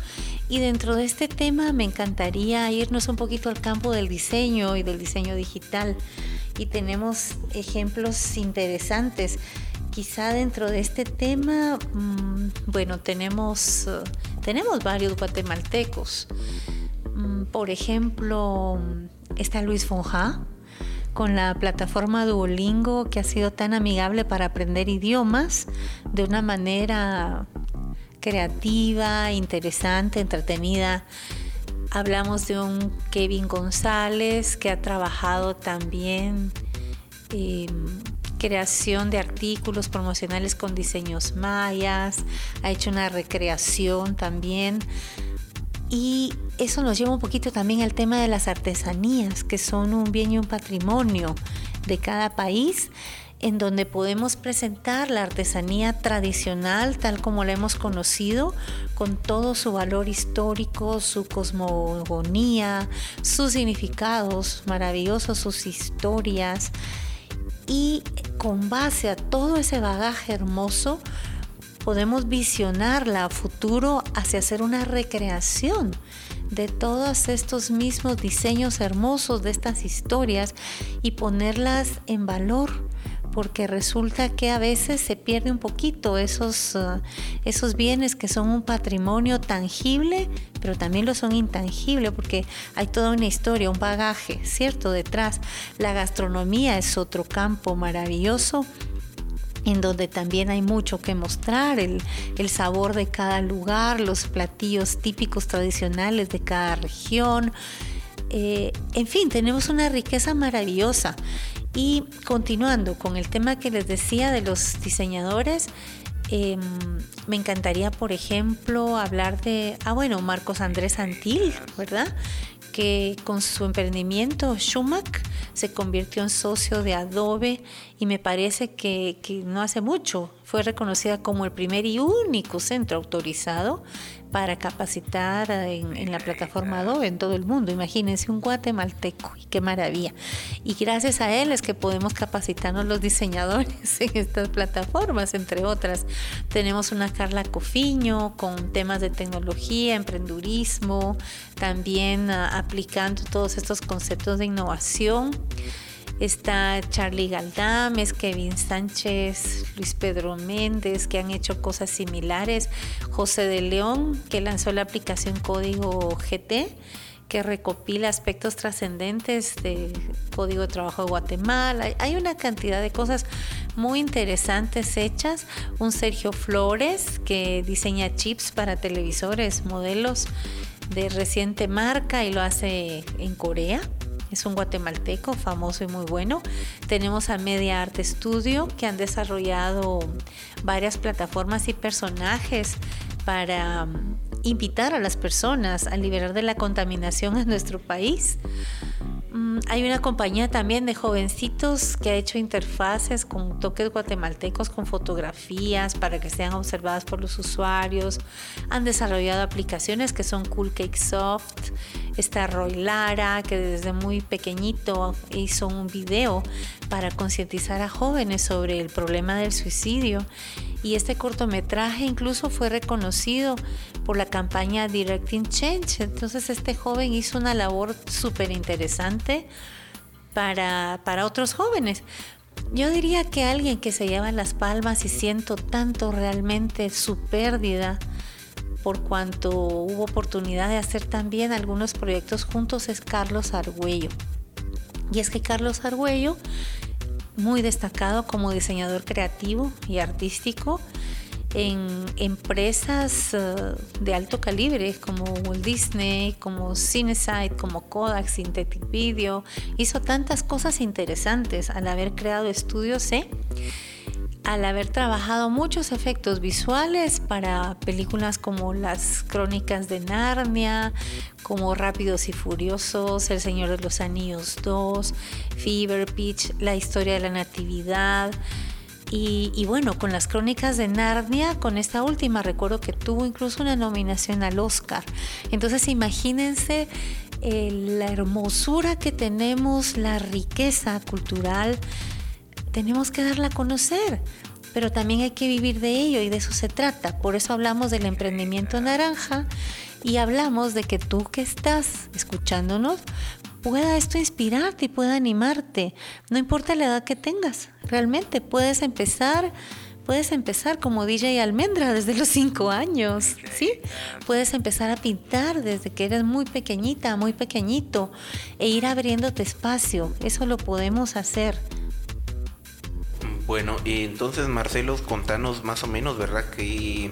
Y dentro de este tema me encantaría irnos un poquito al campo del diseño y del diseño digital. Y tenemos ejemplos interesantes. Quizá dentro de este tema, mm, bueno, tenemos, eh, tenemos varios guatemaltecos. Mm, por ejemplo, está Luis Fonja con la plataforma Duolingo que ha sido tan amigable para aprender idiomas de una manera creativa, interesante, entretenida. Hablamos de un Kevin González que ha trabajado también em, creación de artículos promocionales con diseños mayas, ha hecho una recreación también. Y eso nos lleva un poquito también al tema de las artesanías, que son un bien y un patrimonio de cada país, en donde podemos presentar la artesanía tradicional tal como la hemos conocido, con todo su valor histórico, su cosmogonía, sus significados maravillosos, sus historias y con base a todo ese bagaje hermoso podemos visionarla a futuro hacia hacer una recreación de todos estos mismos diseños hermosos de estas historias y ponerlas en valor porque resulta que a veces se pierde un poquito esos, uh, esos bienes que son un patrimonio tangible, pero también lo son intangible, porque hay toda una historia, un bagaje, ¿cierto? Detrás. La gastronomía es otro campo maravilloso en donde también hay mucho que mostrar, el, sabor de cada lugar, los platillos típicos tradicionales de cada región. Eh, en fin, tenemos una riqueza maravillosa y continuando con el tema que les decía de los diseñadores, em, me encantaría, por ejemplo, hablar de, ah, bueno, Marcos Andrés Antil, ¿verdad? Que con su emprendimiento Schumack se convirtió en socio de Adobe y me parece que, que no hace mucho fue reconocida como el primer y único centro autorizado para capacitar en, la plataforma Adobe en todo el mundo. Imagínense un guatemalteco, y qué maravilla. Y gracias a él es que podemos capacitarnos los diseñadores <laughs> en estas plataformas, entre otras. Tenemos una Carla Cofiño con temas de tecnología, emprendurismo, también ah, aplicando todos estos conceptos de innovación. Está Charlie Galdames, Kevin Sánchez, Luis Pedro Méndez, que han hecho cosas similares. José de León, que lanzó la aplicación Código GT, que recopila aspectos trascendentes del Código de Trabajo de Guatemala. Hay una cantidad de cosas muy interesantes hechas. Un Sergio Flores, que diseña chips para televisores, modelos de reciente marca y lo hace en Corea es un guatemalteco famoso y muy bueno. Tenemos a Media Art Studio que han desarrollado varias plataformas y personajes para mm, invitar a las personas a liberar de la contaminación en nuestro país. Mm, hay una compañía también de jovencitos que ha hecho interfaces con toques guatemaltecos, con fotografías para que sean observadas por los usuarios. Han desarrollado aplicaciones que son Cool Cake Soft. Está Roy Lara, que desde muy pequeñito hizo un video para concientizar a jóvenes sobre el problema del suicidio y este cortometraje incluso fue reconocido por la campaña Directing Change. Entonces este joven hizo una labor súper interesante para, para otros jóvenes. Yo diría que alguien que se lleva las palmas y siento tanto realmente su pérdida por cuanto hubo oportunidad de hacer también algunos proyectos juntos es Carlos Argüello. Y es que Carlos Argüello muy destacado como diseñador creativo y artístico en empresas eh, de alto calibre como Walt Disney, como Cinesite, como Kodak, Synthetic Video. Hizo tantas cosas interesantes al haber creado estudios C al haber trabajado muchos efectos visuales para películas como las Crónicas de Narnia, como Rápidos y Furiosos, El Señor de los Anillos 2, Fever Pitch, La historia de la Natividad. Y, bueno, con las Crónicas de Narnia, con esta última, recuerdo que tuvo incluso una nominación al Oscar. Entonces imagínense eh, la hermosura que tenemos, la riqueza cultural tenemos que darla a conocer, pero también hay que vivir de ello y de eso se trata. Por eso hablamos del emprendimiento naranja y hablamos de que tú que estás escuchándonos pueda esto inspirarte y pueda animarte. No importa la edad que tengas, realmente puedes empezar. Puedes empezar como DJ Almendra desde los 5 años, ¿sí? Puedes empezar a pintar desde que eres muy pequeñita, muy pequeñito e ir abriéndote espacio. Eso lo podemos hacer. Bueno, entonces Marcelo, contanos más o menos, ¿verdad? ¿Qué,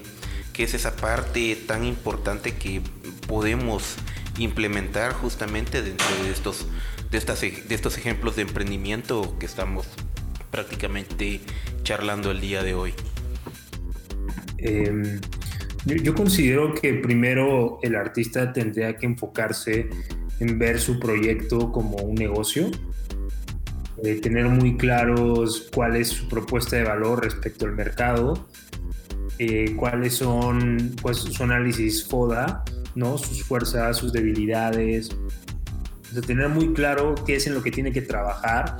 qué es esa parte tan importante que podemos implementar justamente dentro de estos, de, estas, de estos ejemplos de emprendimiento que estamos prácticamente charlando el día de hoy? Em, yo, considero que primero el artista tendría que enfocarse en ver su proyecto como un negocio tener muy claros cuál es su propuesta de valor respecto al mercado, eh, cuáles son pues, su análisis FODA, ¿no? sus fuerzas, sus debilidades, de tener muy claro qué es en lo que tiene que trabajar,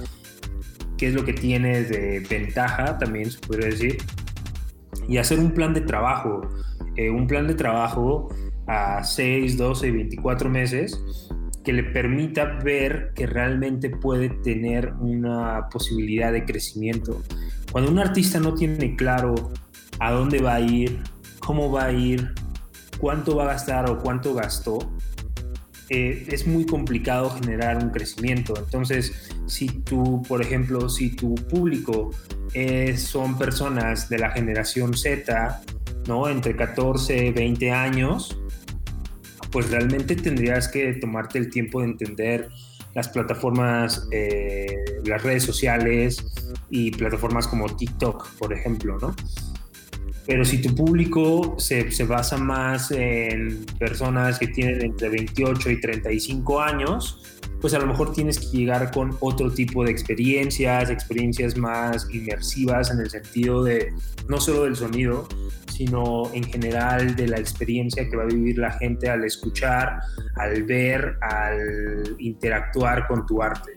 qué es lo que tiene de ventaja, también se podría decir, y hacer un plan de trabajo, eh, un plan de trabajo a 6, 12, 24 meses que le permita ver que realmente puede tener una posibilidad de crecimiento. Cuando un artista no tiene claro a dónde va a ir, cómo va a ir, cuánto va a gastar o cuánto gastó, eh, es muy complicado generar un crecimiento. Entonces, si tú, por ejemplo, si tu público son personas de la generación Z, ¿no? Entre 14 y 20 años, pues realmente tendrías que tomarte el tiempo de entender las plataformas, eh, las redes sociales y plataformas como TikTok, por ejemplo, ¿no? Pero si tu público se, se, basa más en personas que tienen entre 28 y 35 años, pues a lo mejor tienes que llegar con otro tipo de experiencias, experiencias más inmersivas en el sentido de no solo del sonido, sino en general de la experiencia que va a vivir la gente al escuchar, al ver, al interactuar con tu arte.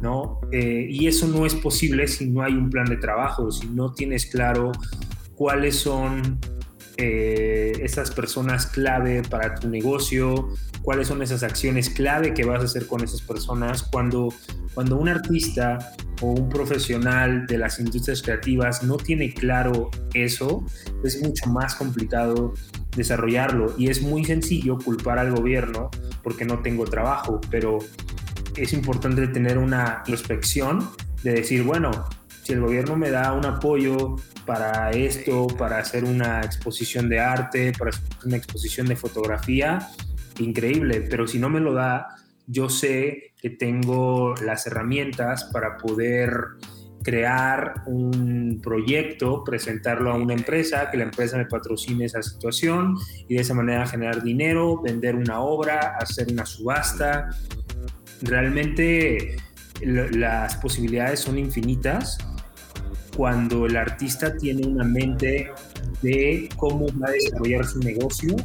¿no? Eh, y eso no es posible si no hay un plan de trabajo, si no tienes claro cuáles son eh, esas personas clave para tu negocio, cuáles son esas acciones clave que vas a hacer con esas personas. Cuando, cuando un artista o un profesional de las industrias creativas no tiene claro eso, es mucho más complicado desarrollarlo y es muy sencillo culpar al gobierno porque no tengo trabajo, pero es importante tener una introspección de decir, bueno, si el gobierno me da un apoyo para esto, para hacer una exposición de arte, para hacer una exposición de fotografía, increíble, pero si no me lo da, yo sé que tengo las herramientas para poder crear un proyecto, presentarlo a una empresa, que la empresa me patrocine esa situación y de esa manera generar dinero, vender una obra, hacer una subasta. Realmente las posibilidades son infinitas cuando el artista tiene una mente de cómo va a desarrollar su negocio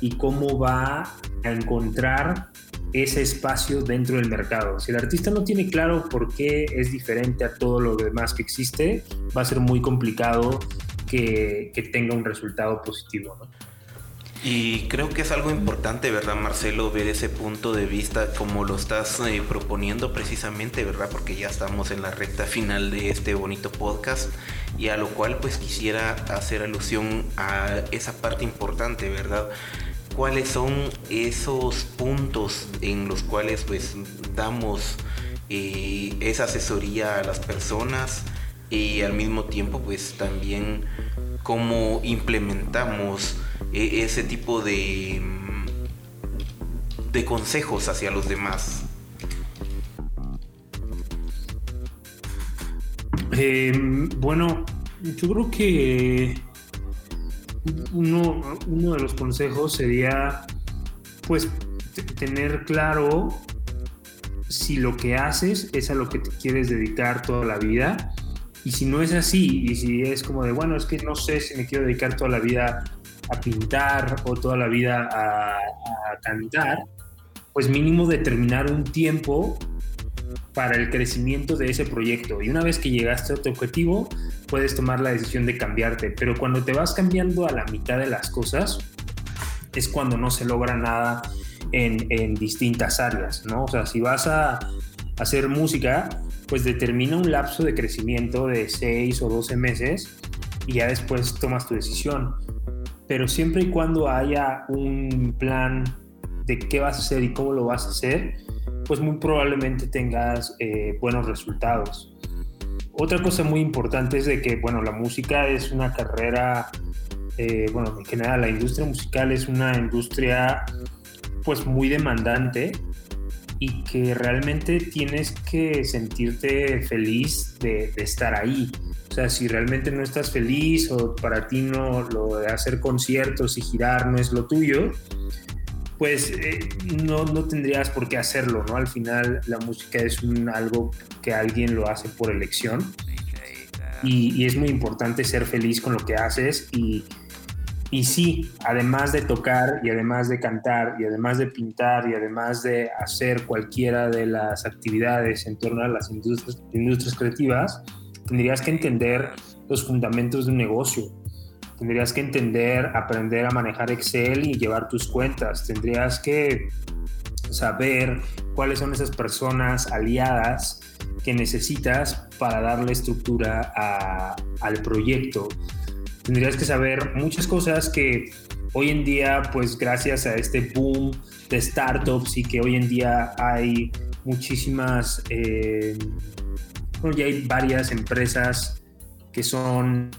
y cómo va a encontrar ese espacio dentro del mercado. Si el artista no tiene claro por qué es diferente a todo lo demás que existe, va a ser muy complicado que, tenga un resultado positivo. Y creo que es algo importante, ¿verdad, Marcelo? Ver ese punto de vista como lo estás eh, proponiendo precisamente, ¿verdad? Porque ya estamos en la recta final de este bonito podcast y a lo cual pues quisiera hacer alusión a esa parte importante, ¿verdad? ¿Cuáles son esos puntos en los cuales pues damos eh, esa asesoría a las personas y al mismo tiempo pues también cómo implementamos e, ese tipo de, mm, de consejos hacia los demás? Em, bueno, yo creo que uno, uno, de los consejos sería pues tener claro si lo que haces es a lo que te quieres dedicar toda la vida y si no es así y si es como de bueno es que no sé si me quiero dedicar toda la vida a pintar o toda la vida a, cantar, pues mínimo determinar un tiempo para el crecimiento de ese proyecto. Y una vez que llegaste a tu objetivo, puedes tomar la decisión de cambiarte. Pero cuando te vas cambiando a la mitad de las cosas, es cuando no se logra nada en, en distintas áreas, ¿no? O sea, si vas a hacer música, pues determina un lapso de crecimiento de 6 o 12 meses y ya después tomas tu decisión pero siempre y cuando haya un plan de qué vas a hacer y cómo lo vas a hacer, pues muy probablemente tengas eh, buenos resultados. Otra cosa muy importante es de que, bueno, la música es una carrera, eh, bueno, en general la industria musical es una industria pues muy demandante y que realmente tienes que sentirte feliz de, de estar ahí. Sea, si realmente no estás feliz o para ti no lo de hacer conciertos y girar no es lo tuyo, pues eh, no, no, tendrías por qué hacerlo, ¿no? Al final la música es un, algo que alguien lo hace por elección y, y, es muy importante ser feliz con lo que haces y, y sí, además de tocar y además de cantar y además de pintar y además de hacer cualquiera de las actividades en torno a las industrias, industrias creativas, tendrías que entender los fundamentos de un negocio. Tendrías que entender, aprender a manejar Excel y llevar tus cuentas. Tendrías que saber cuáles son esas personas aliadas que necesitas para darle estructura al proyecto. Tendrías que saber muchas cosas que hoy en día, pues gracias a este boom de startups y que hoy en día hay muchísimas eh, ya hay varias empresas que son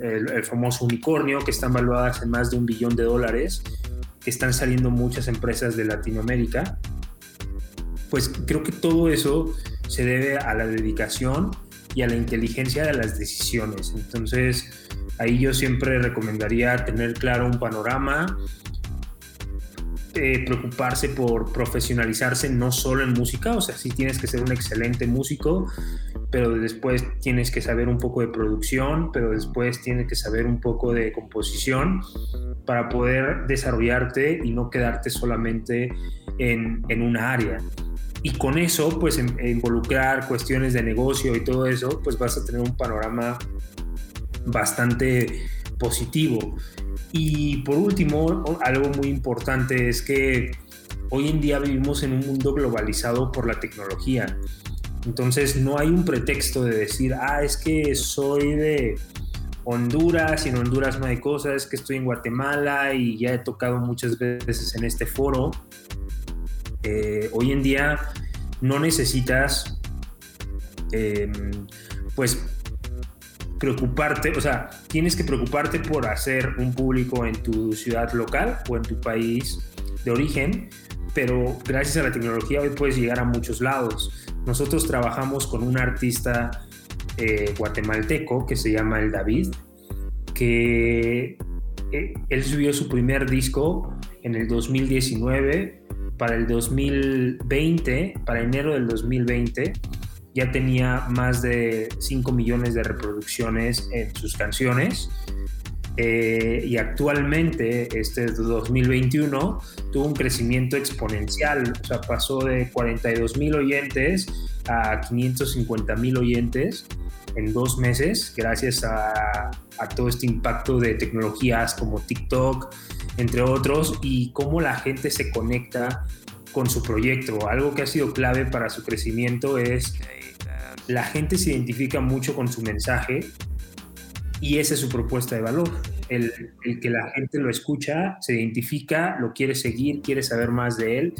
el, famoso unicornio, que están valuadas en más de un billón de dólares, que están saliendo muchas empresas de Latinoamérica. Pues creo que todo eso se debe a la dedicación y a la inteligencia de las decisiones. Entonces, Ahí yo siempre recomendaría tener claro un panorama, eh, preocuparse por profesionalizarse no solo en música, o sea, sí tienes que ser un excelente músico, pero después tienes que saber un poco de producción, pero después tienes que saber un poco de composición para poder desarrollarte y no quedarte solamente en, en una área. Y con eso, pues involucrar cuestiones de negocio y todo eso, pues vas a tener un panorama bastante positivo. Y por último, algo muy importante es que hoy en día vivimos en un mundo globalizado por la tecnología. Entonces no hay un pretexto de decir, ah, es que soy de Honduras y en Honduras no hay cosas, es que estoy en Guatemala y ya he tocado muchas veces en este foro. Eh, hoy en día no necesitas, em, pues, preocuparte, o sea, tienes que preocuparte por hacer un público en tu ciudad local o en tu país de origen, pero gracias a la tecnología hoy puedes llegar a muchos lados. Nosotros trabajamos con un artista eh, guatemalteco que se llama El David, que eh, él subió su primer disco en el 2019, para el 2020, para enero del 2020, ya tenía más de 5 millones de reproducciones en sus canciones. Eh, y actualmente, este 2021, tuvo un crecimiento exponencial, o sea, pasó de 42 mil oyentes a 550 mil oyentes en dos meses, gracias a, a, todo este impacto de tecnologías como TikTok, entre otros, y cómo la gente se conecta con su proyecto. Algo que ha sido clave para su crecimiento es la gente se identifica mucho con su mensaje y esa es su propuesta de valor. El, que la gente lo escucha, se identifica, lo quiere seguir, quiere saber más de él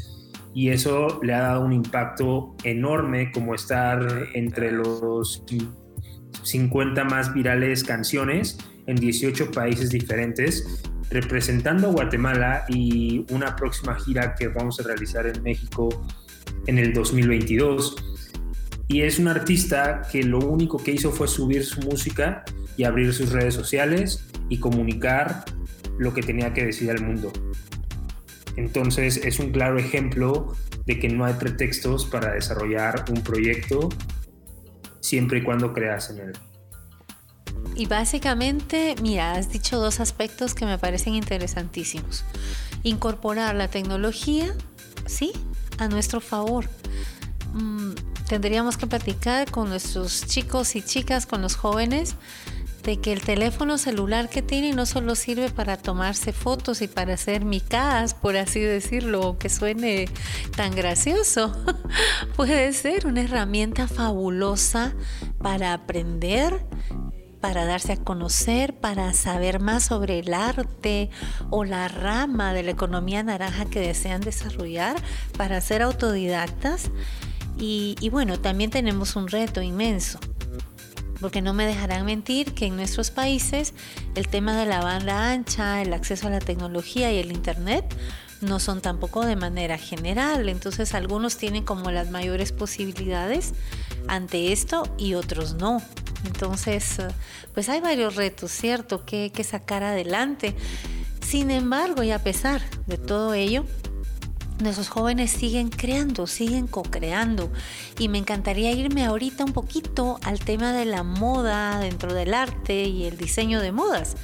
y eso le ha dado un impacto enorme como estar entre los 50 más virales canciones en 18 países diferentes, representando a Guatemala y una próxima gira que vamos a realizar en México en el 2022 y es un artista que lo único que hizo fue subir su música y abrir sus redes sociales y comunicar lo que tenía que decir al mundo. Entonces es un claro ejemplo de que no hay pretextos para desarrollar un proyecto siempre y cuando creas en él. Y básicamente, mira, has dicho dos aspectos que me parecen interesantísimos. Incorporar la tecnología, ¿sí? A nuestro favor. Mm, tendríamos que platicar con nuestros chicos y chicas, con los jóvenes, de que el teléfono celular que tienen no solo sirve para tomarse fotos y para hacer micadas, por así decirlo, que suene tan gracioso, <laughs> puede ser una herramienta fabulosa para aprender, para darse a conocer, para saber más sobre el arte o la rama de la economía naranja que desean desarrollar, para ser autodidactas. Y, bueno, también tenemos un reto inmenso, porque no me dejarán mentir que en nuestros países el tema de la banda ancha, el acceso a la tecnología y el Internet no son tampoco de manera general. Entonces algunos tienen como las mayores posibilidades ante esto y otros no. Entonces, pues hay varios retos, ¿cierto? Que que sacar adelante. Sin embargo, y a pesar de todo ello, nuestros jóvenes siguen creando, siguen co-creando. Y me encantaría irme ahorita un poquito al tema de la moda dentro del arte y el diseño de modas,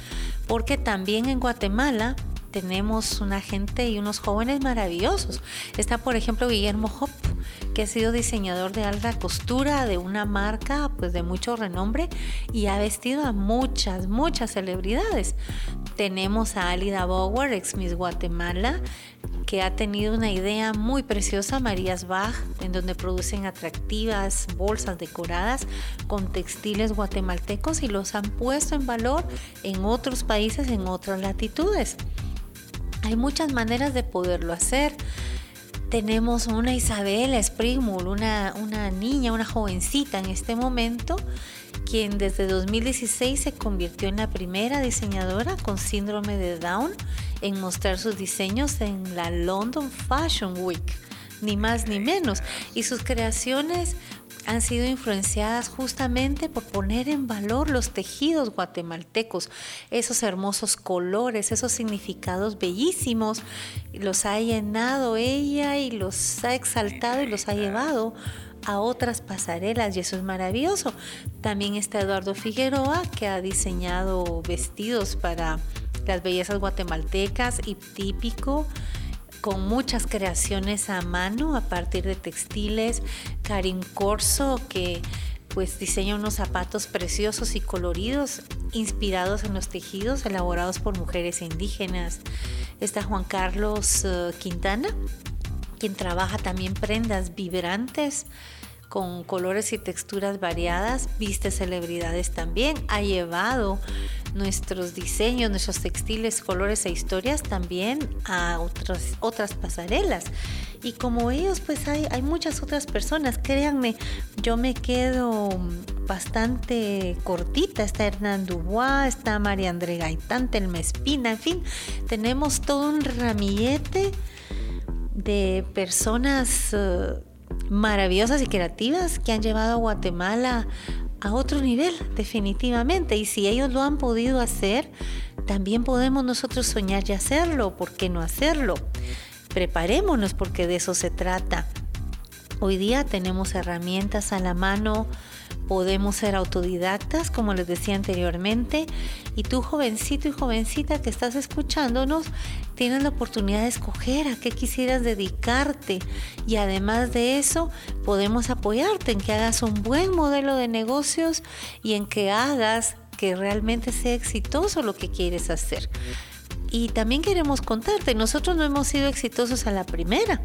porque también en Guatemala tenemos una gente y unos jóvenes maravillosos. Está, por ejemplo, Guillermo Hop, que ha sido diseñador de alta costura de una marca pues de mucho renombre y ha vestido a muchas, muchas celebridades. Tenemos a Alida Bauer, ex Miss Guatemala, que ha tenido una idea muy preciosa, Marías Bach, en donde producen atractivas bolsas decoradas con textiles guatemaltecos y los han puesto en valor en otros países, en otras latitudes. Hay muchas maneras de poderlo hacer. Tenemos una Isabela Springmull, una, una niña, una jovencita en este momento, quien desde 2016 se convirtió en la primera diseñadora con síndrome de Down en mostrar sus diseños en la London Fashion Week, ni más ni menos. Y sus creaciones han sido influenciadas justamente por poner en valor los tejidos guatemaltecos, esos hermosos colores, esos significados bellísimos. Los ha llenado ella y los ha exaltado y los ha llevado a otras pasarelas y eso es maravilloso. También está Eduardo Figueroa que ha diseñado vestidos para las bellezas guatemaltecas y típico con muchas creaciones a mano a partir de textiles. Karim Corso, que pues diseña unos zapatos preciosos y coloridos, inspirados en los tejidos elaborados por mujeres indígenas. Está Juan Carlos eh, Quintana, quien trabaja también prendas vibrantes con colores y texturas variadas, viste celebridades también, ha llevado nuestros diseños, nuestros textiles, colores e historias también a otras, otras pasarelas. Y como ellos, pues hay, hay muchas otras personas, créanme, yo me quedo bastante cortita. Está Hernán Dubois, está María André Gaitán, Telma Espina, en fin, tenemos todo un ramillete de personas... Uh, maravillosas y creativas que han llevado a Guatemala a otro nivel, definitivamente. Y si ellos lo han podido hacer, también podemos nosotros soñar y hacerlo. ¿Por qué no hacerlo? Preparémonos porque de eso se trata. Hoy día tenemos herramientas a la mano podemos ser autodidactas, como les decía anteriormente, y tú jovencito y jovencita que estás escuchándonos, tienes la oportunidad de escoger a qué quisieras dedicarte y además de eso podemos apoyarte en que hagas un buen modelo de negocios y en que hagas que realmente sea exitoso lo que quieres hacer. Y también queremos contarte, nosotros no hemos sido exitosos a la primera.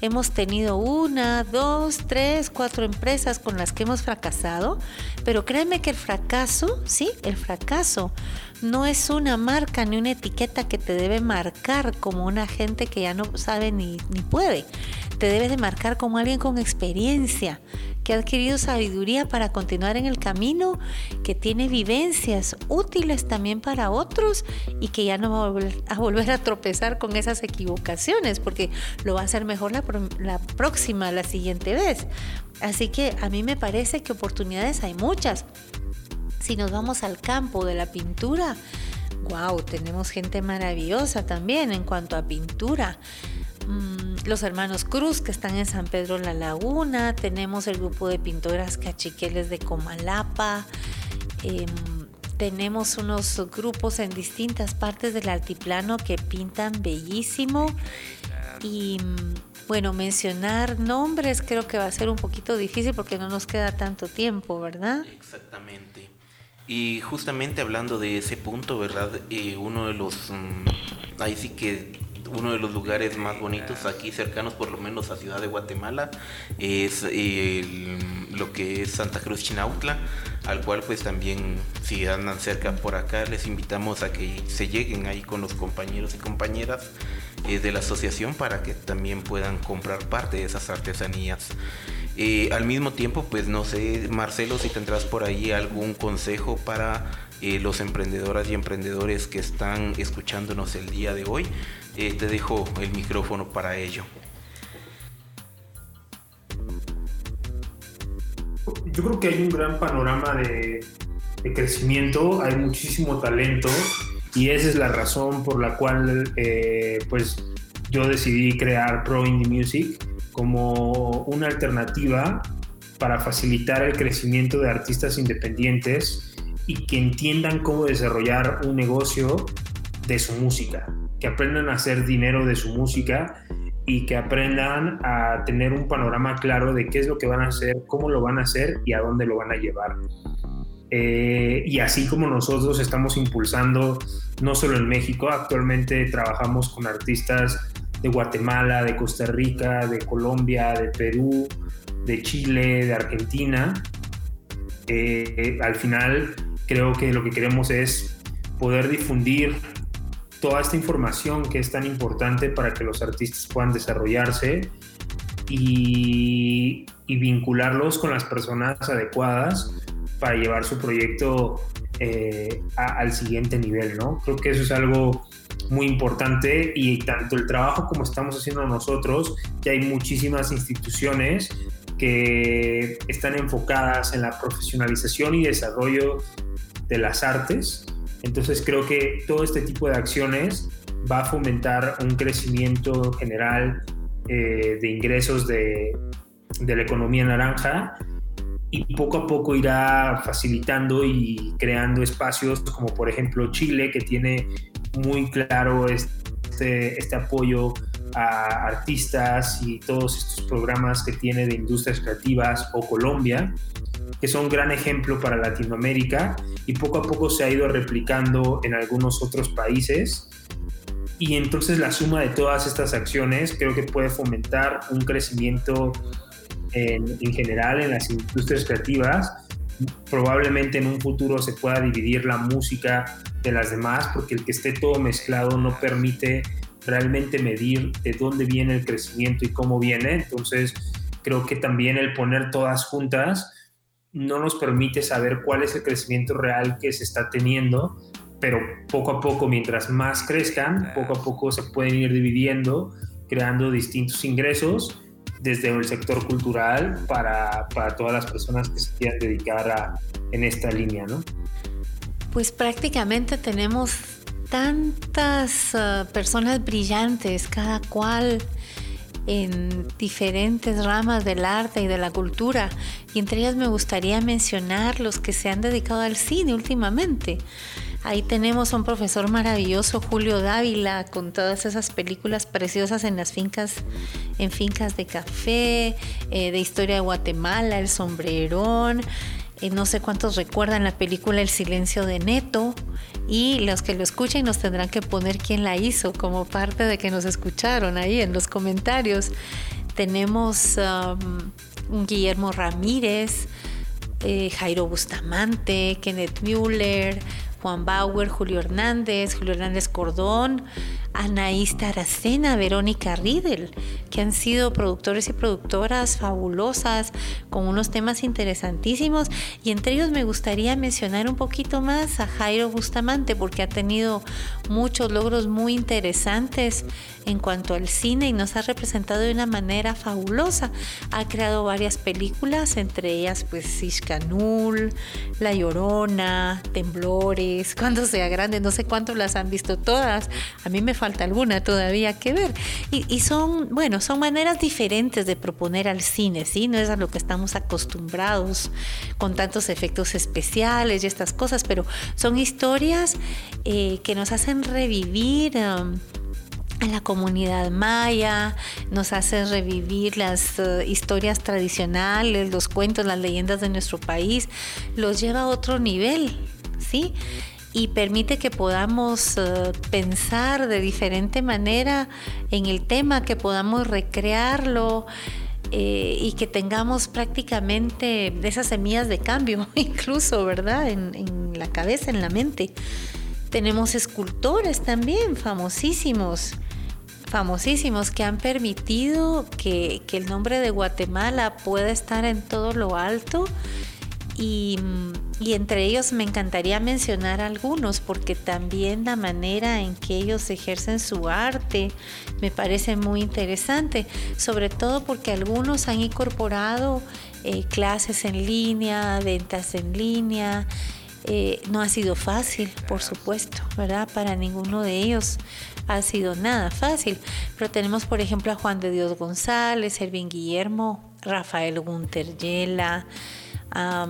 Hemos tenido una, dos, tres, cuatro empresas con las que hemos fracasado, pero créeme que el fracaso, sí, el fracaso no es una marca ni una etiqueta que te debe marcar como una gente que ya no sabe ni, ni puede. Te debe de marcar como alguien con experiencia, que ha adquirido sabiduría para continuar en el camino, que tiene vivencias útiles también para otros y que ya no va a volver a, tropezar con esas equivocaciones porque lo va a hacer mejor la próxima, la siguiente vez. Así que a mí me parece que oportunidades hay muchas. Si nos vamos al campo de la pintura, wow, tenemos gente maravillosa también en cuanto a pintura. Mm, los hermanos Cruz que están en San Pedro La Laguna, tenemos el grupo de pintoras cachiqueles de Comalapa, em, tenemos unos grupos en distintas partes del altiplano que pintan bellísimo y mm, bueno, mencionar nombres creo que va a ser un poquito difícil porque no nos queda tanto tiempo, ¿verdad? Exactamente. Y justamente hablando de ese punto, ¿verdad? Eh, uno de los... Mm, ahí sí que uno de los lugares más bonitos aquí cercanos, por lo menos a Ciudad de Guatemala, es lo que es Santa Cruz Chinautla, al cual pues también si andan cerca por acá les invitamos a que se lleguen ahí con los compañeros y compañeras eh, de la asociación para que también puedan comprar parte de esas artesanías. Eh, al mismo tiempo, pues no sé, Marcelo, si tendrás por ahí algún consejo para eh, los emprendedoras y emprendedores que están escuchándonos el día de hoy. Eh, te dejo el micrófono para ello. Yo creo que hay un gran panorama de, crecimiento, hay muchísimo talento y esa es la razón por la cual pues yo decidí crear Pro Indie Music como una alternativa para facilitar el crecimiento de artistas independientes y que entiendan cómo desarrollar un negocio de su música, que aprendan a hacer dinero de su música y que aprendan a tener un panorama claro de qué es lo que van a hacer, cómo lo van a hacer y a dónde lo van a llevar. Eh, y así como nosotros estamos impulsando, no solo en México, actualmente trabajamos con artistas de Guatemala, de Costa Rica, de Colombia, de Perú, de Chile, de Argentina. Eh, al final creo que lo que queremos es poder difundir toda esta información que es tan importante para que los artistas puedan desarrollarse y, vincularlos con las personas adecuadas para llevar su proyecto eh, al siguiente nivel, ¿no? Creo que eso es algo muy importante y tanto el trabajo como estamos haciendo nosotros, que hay muchísimas instituciones que están enfocadas en la profesionalización y desarrollo de las artes. Entonces creo que todo este tipo de acciones va a fomentar un crecimiento general eh, de ingresos de, de la economía naranja y poco a poco irá facilitando y creando espacios como por ejemplo Chile que tiene muy claro este, este apoyo a artistas y todos estos programas que tiene de industrias creativas o Colombia, que son un gran ejemplo para Latinoamérica y poco a poco se ha ido replicando en algunos otros países. Y entonces la suma de todas estas acciones creo que puede fomentar un crecimiento en, en general en las industrias creativas. Probablemente en un futuro se pueda dividir la música de las demás porque el que esté todo mezclado no permite realmente medir de dónde viene el crecimiento y cómo viene. Entonces, creo que también el poner todas juntas no nos permite saber cuál es el crecimiento real que se está teniendo, pero poco a poco, mientras más crezcan, poco a poco se pueden ir dividiendo, creando distintos ingresos desde el sector cultural para, para todas las personas que se quieran dedicar a, en esta línea, ¿no? Pues prácticamente tenemos tantas uh, personas brillantes, cada cual en diferentes ramas del arte y de la cultura. Y entre ellas me gustaría mencionar los que se han dedicado al cine últimamente. Ahí tenemos a un profesor maravilloso, Julio Dávila, con todas esas películas preciosas en las fincas, en fincas de café, eh, de historia de Guatemala, El Sombrerón. Eh, no sé cuántos recuerdan la película El silencio de Neto y los que lo escuchen nos tendrán que poner quién la hizo como parte de que nos escucharon ahí en los comentarios. Tenemos um, Guillermo Ramírez, eh, Jairo Bustamante, Kenneth Mueller, Juan Bauer, Julio Hernández, Julio Hernández Cordón, Anaís Taracena, Verónica Riedel, que han sido productores y productoras fabulosas con unos temas interesantísimos y entre ellos me gustaría mencionar un poquito más a Jairo Bustamante porque ha tenido muchos logros muy interesantes en cuanto al cine y nos ha representado de una manera fabulosa. Ha creado varias películas, entre ellas pues Ishkanul, La Llorona, Temblores, <laughs> cuando sea grande, no sé cuánto las han visto todas. A mí me alguna todavía que ver. Y, son, bueno, son maneras diferentes de proponer al cine, ¿sí? No es a lo que estamos acostumbrados con tantos efectos especiales y estas cosas, pero son historias eh, que nos hacen revivir. Um, a la comunidad maya, nos hacen revivir las uh, historias tradicionales, los cuentos, las leyendas de nuestro país, los lleva a otro nivel, ¿sí? Y permite que podamos eh, pensar de diferente manera en el tema, que podamos recrearlo. Eh, y que tengamos prácticamente esas semillas de cambio, <laughs> incluso, ¿verdad? En, la cabeza, en la mente. Tenemos escultores también famosísimos, famosísimos, que han permitido que, que el nombre de Guatemala pueda estar en todo lo alto y, entre ellos me encantaría mencionar algunos porque también la manera en que ellos ejercen su arte me parece muy interesante, sobre todo porque algunos han incorporado eh, clases en línea, ventas en línea. Eh, no ha sido fácil, por supuesto, ¿verdad? Para ninguno de ellos ha sido nada fácil. Pero tenemos, por ejemplo, a Juan de Dios González, Ervin Guillermo, Rafael Gunter Yela, a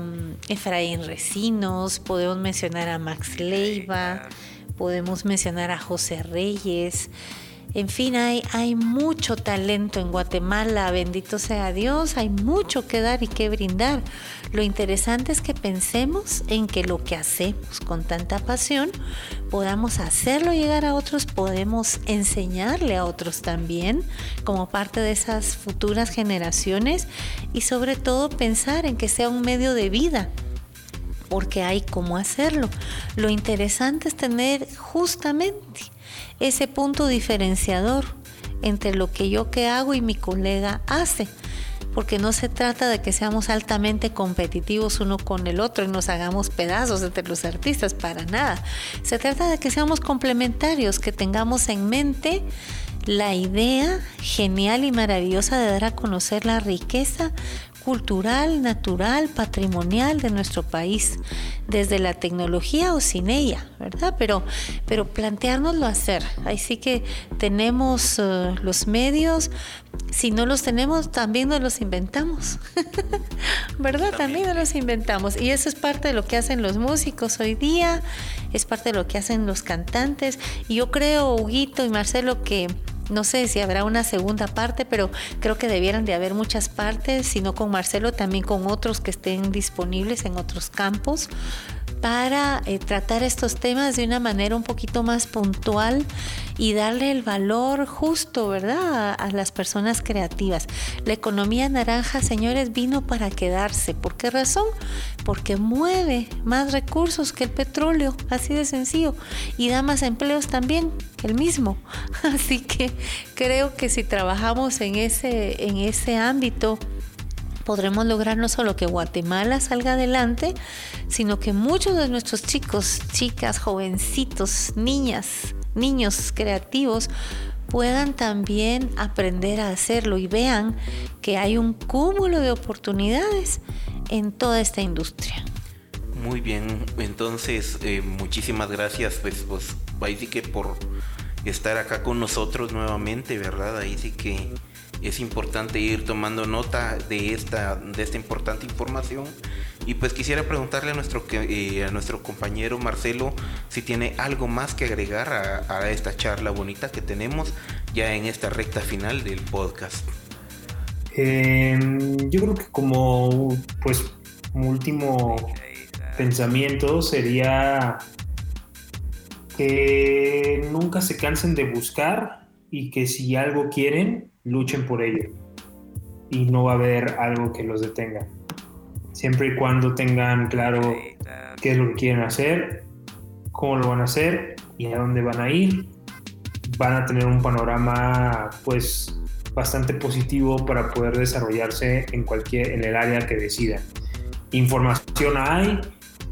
Efraín Recinos, podemos mencionar a Max Leiva, podemos mencionar a José Reyes. En fin, hay, mucho talento en Guatemala, bendito sea Dios, hay mucho que dar y que brindar. Lo interesante es que pensemos en que lo que hacemos con tanta pasión podamos hacerlo llegar a otros, podemos enseñarle a otros también como parte de esas futuras generaciones y sobre todo pensar en que sea un medio de vida porque hay cómo hacerlo. Lo interesante es tener justamente ese punto diferenciador entre lo que yo que hago y mi colega hace. Porque no se trata de que seamos altamente competitivos uno con el otro y nos hagamos pedazos entre los artistas, para nada. Se trata de que seamos complementarios, que tengamos en mente la idea genial y maravillosa de dar a conocer la riqueza cultural, natural, patrimonial de nuestro país, desde la tecnología o sin ella, ¿verdad? Pero, pero planteárnoslo hacer. Ahí sí que tenemos eh, los medios, si no los tenemos, también nos los inventamos, <laughs> ¿verdad? También nos los inventamos. Y eso es parte de lo que hacen los músicos hoy día, es parte de lo que hacen los cantantes. Y yo creo, Huguito y Marcelo, que no sé si habrá una segunda parte, pero creo que debieran de haber muchas partes, si no con Marcelo, también con otros que estén disponibles en otros campos para eh, tratar estos temas de una manera un poquito más puntual y darle el valor justo, ¿verdad?, a, las personas creativas. La economía naranja, señores, vino para quedarse. ¿Por qué razón? Porque mueve más recursos que el petróleo, así de sencillo, y da más empleos también el mismo. <laughs> Así que creo que si trabajamos en ese, en ese ámbito, podremos lograr no solo que Guatemala salga adelante, sino que muchos de nuestros chicos, chicas, jovencitos, niñas, niños creativos puedan también aprender a hacerlo y vean que hay un cúmulo de oportunidades en toda esta industria. Muy bien, entonces eh, muchísimas gracias, pues, pues que por estar acá con nosotros nuevamente, ¿verdad? Ahí sí que es importante ir tomando nota de esta, de esta importante información. Y pues quisiera preguntarle a nuestro, eh, a nuestro compañero Marcelo si tiene algo más que agregar a, esta charla bonita que tenemos ya en esta recta final del podcast. Em, yo creo que como pues último pensamiento sería que nunca se cansen de buscar y que si algo quieren, luchen por ello y no va a haber algo que los detenga. Siempre y cuando tengan claro qué es lo que quieren hacer, cómo lo van a hacer y a dónde van a ir, van a tener un panorama pues bastante positivo para poder desarrollarse en cualquier en el área que decidan. Información hay,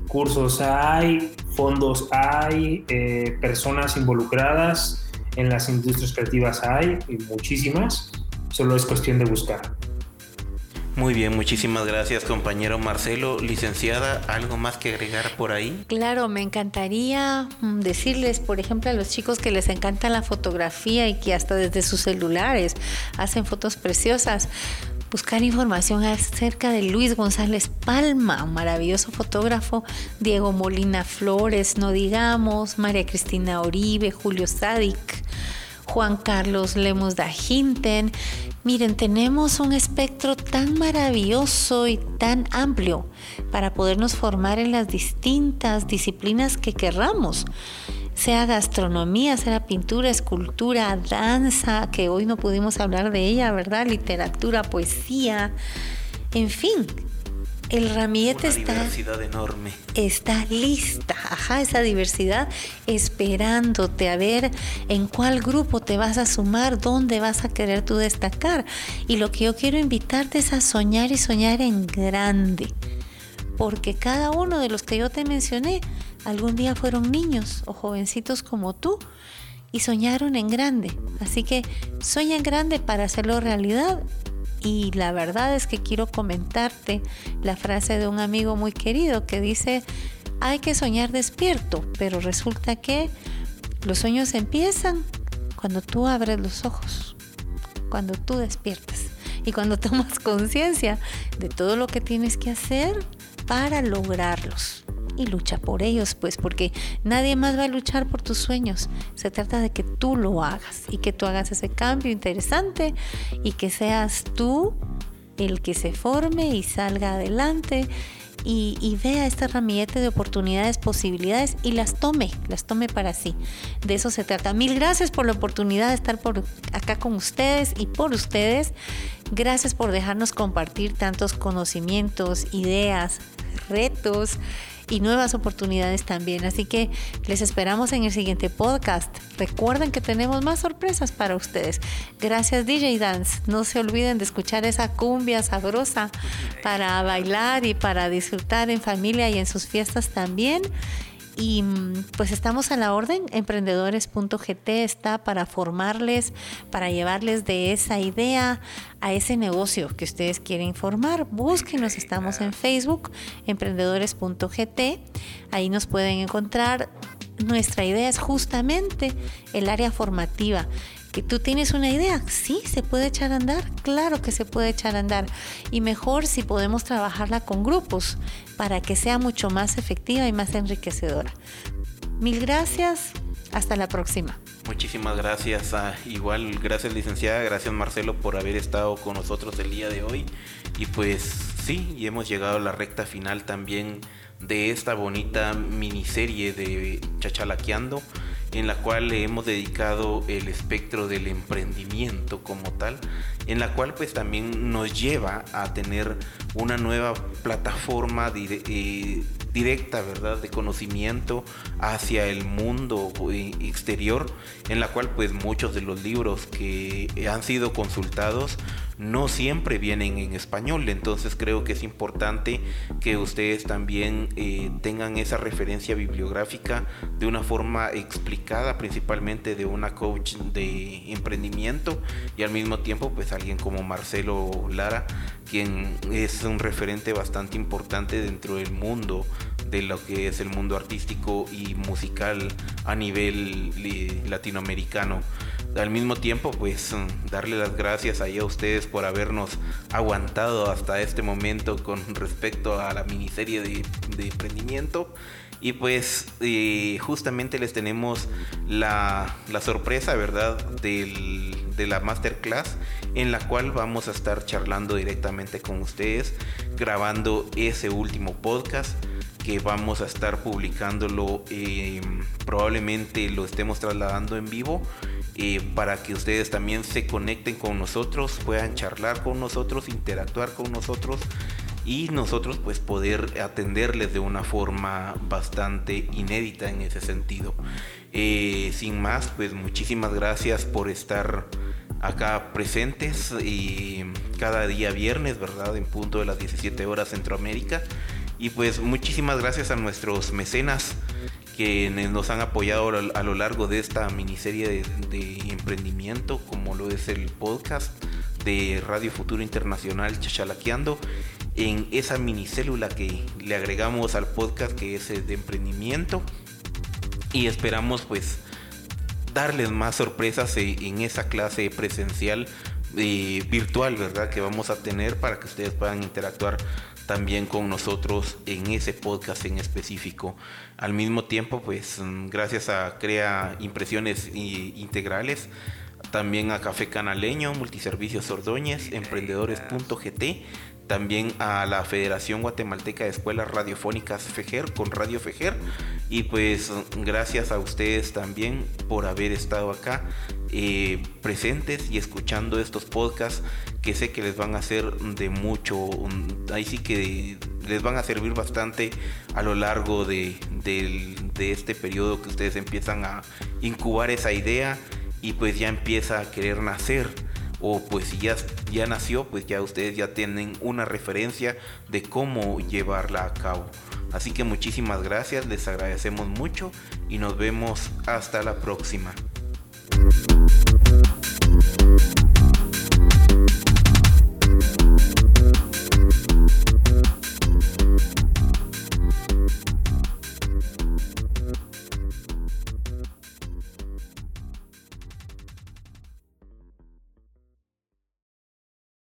cursos hay, fondos hay, eh, personas involucradas en las industrias creativas hay muchísimas, solo es cuestión de buscar. Muy bien, muchísimas gracias compañero Marcelo. Licenciada, ¿algo más que agregar por ahí? Claro, me encantaría mm, decirles, por ejemplo, a los chicos que les encanta la fotografía y que hasta desde sus celulares hacen fotos preciosas, buscar información acerca de Luis González Palma, un maravilloso fotógrafo, Diego Molina Flores, no digamos, María Cristina Oribe, Julio Sadik, Juan Carlos Lemos da Hinten. Miren, tenemos un espectro tan maravilloso y tan amplio para podernos formar en las distintas disciplinas que querramos sea gastronomía, sea pintura, escultura, danza, que hoy no pudimos hablar de ella, ¿verdad? Literatura, poesía, en fin, el ramillete Una diversidad enorme. está lista, ajá, esa diversidad esperándote a ver en cuál grupo te vas a sumar, dónde vas a querer tú destacar. Y lo que yo quiero invitarte es a soñar y soñar en grande, porque cada uno de los que yo te mencioné algún día fueron niños o jovencitos como tú y soñaron en grande. Así que sueña en grande para hacerlo realidad y la verdad es que quiero comentarte la frase de un amigo muy querido que dice, hay que soñar despierto, pero resulta que los sueños empiezan cuando tú abres los ojos, cuando tú despiertas y cuando <laughs> tomas conciencia de todo lo que tienes que hacer para lograrlos y lucha por ellos, pues porque nadie más va a luchar por tus sueños. Se trata de que tú lo hagas y que tú hagas ese cambio interesante y que seas tú el que se forme y salga adelante y, vea este ramillete de oportunidades, posibilidades y las tome, las tome para sí. De eso se trata. Mil gracias por la oportunidad de estar por acá con ustedes y por ustedes. Gracias por dejarnos compartir tantos conocimientos, ideas, retos y nuevas oportunidades también. Así que les esperamos en el siguiente podcast. Recuerden que tenemos más sorpresas para ustedes. Gracias DJ Dance. No se olviden de escuchar esa cumbia sabrosa para bailar y para disfrutar en familia y en sus fiestas también. Y mm, pues estamos a la orden. Emprendedores.gt está para formarles, para llevarles de esa idea a ese negocio que ustedes quieren formar. Búsquenos, estamos en Facebook, emprendedores.gt. Ahí nos pueden encontrar. Nuestra idea es justamente el área formativa que tú tienes una idea, sí, se puede echar a andar, claro que se puede echar a andar. Y mejor si podemos trabajarla con grupos para que sea mucho más efectiva y más enriquecedora. Mil gracias, hasta la próxima. Muchísimas gracias, a, igual gracias licenciada, gracias Marcelo por haber estado con nosotros el día de hoy. Y pues sí, y hemos llegado a la recta final también de esta bonita miniserie de Chachalaqueando en la cual le hemos dedicado el espectro del emprendimiento como tal, en la cual pues también nos lleva a tener una nueva plataforma eh, directa, ¿verdad?, de conocimiento hacia el mundo eh, exterior, en la cual pues muchos de los libros que han sido consultados no siempre vienen en español, entonces creo que es importante que ustedes también eh, tengan esa referencia bibliográfica de una forma explicada, principalmente de una coach de emprendimiento y al mismo tiempo pues alguien como Marcelo Lara, quien es un referente bastante importante dentro del mundo de lo que es el mundo artístico y musical a nivel eh, latinoamericano al mismo tiempo, pues mm, darle las gracias ahí a ustedes por habernos aguantado hasta este momento con respecto a la miniserie de, emprendimiento. Y pues eh, justamente les tenemos la, sorpresa, ¿verdad? de la masterclass en la cual vamos a estar charlando directamente con ustedes, grabando ese último podcast que vamos a estar publicándolo, eh, probablemente lo estemos trasladando en vivo para que ustedes también se conecten con nosotros, puedan charlar con nosotros, interactuar con nosotros y nosotros pues poder atenderles de una forma bastante inédita en ese sentido. Eh, sin más, pues muchísimas gracias por estar acá presentes cada día viernes, ¿verdad? En punto de las 17 horas Centroamérica. Y pues muchísimas gracias a nuestros mecenas que nos han apoyado a lo largo de esta miniserie de, emprendimiento, como lo es el podcast de Radio Futuro Internacional Chachalaqueando, en esa minicélula que le agregamos al podcast que es de emprendimiento y esperamos pues darles más sorpresas en esa clase presencial eh, virtual, ¿verdad? Que vamos a tener para que ustedes puedan interactuar también con nosotros en ese podcast en específico. Al mismo tiempo, pues gracias a Crea Impresiones Integrales, también a Café Canaleño, Multiservicios Ordóñez, Emprendedores.gt, también a la Federación Guatemalteca de Escuelas Radiofónicas FEGER con Radio FEGER y pues gracias a ustedes también por haber estado acá eh, presentes y escuchando estos podcasts que sé que les van a ser de mucho, ahí sí que les van a servir bastante a lo largo de, de este periodo que ustedes empiezan a incubar esa idea y pues ya empieza a querer nacer o pues si ya, ya nació, pues ya ustedes ya tienen una referencia de cómo llevarla a cabo. Así que muchísimas gracias, les agradecemos mucho y nos vemos hasta la próxima.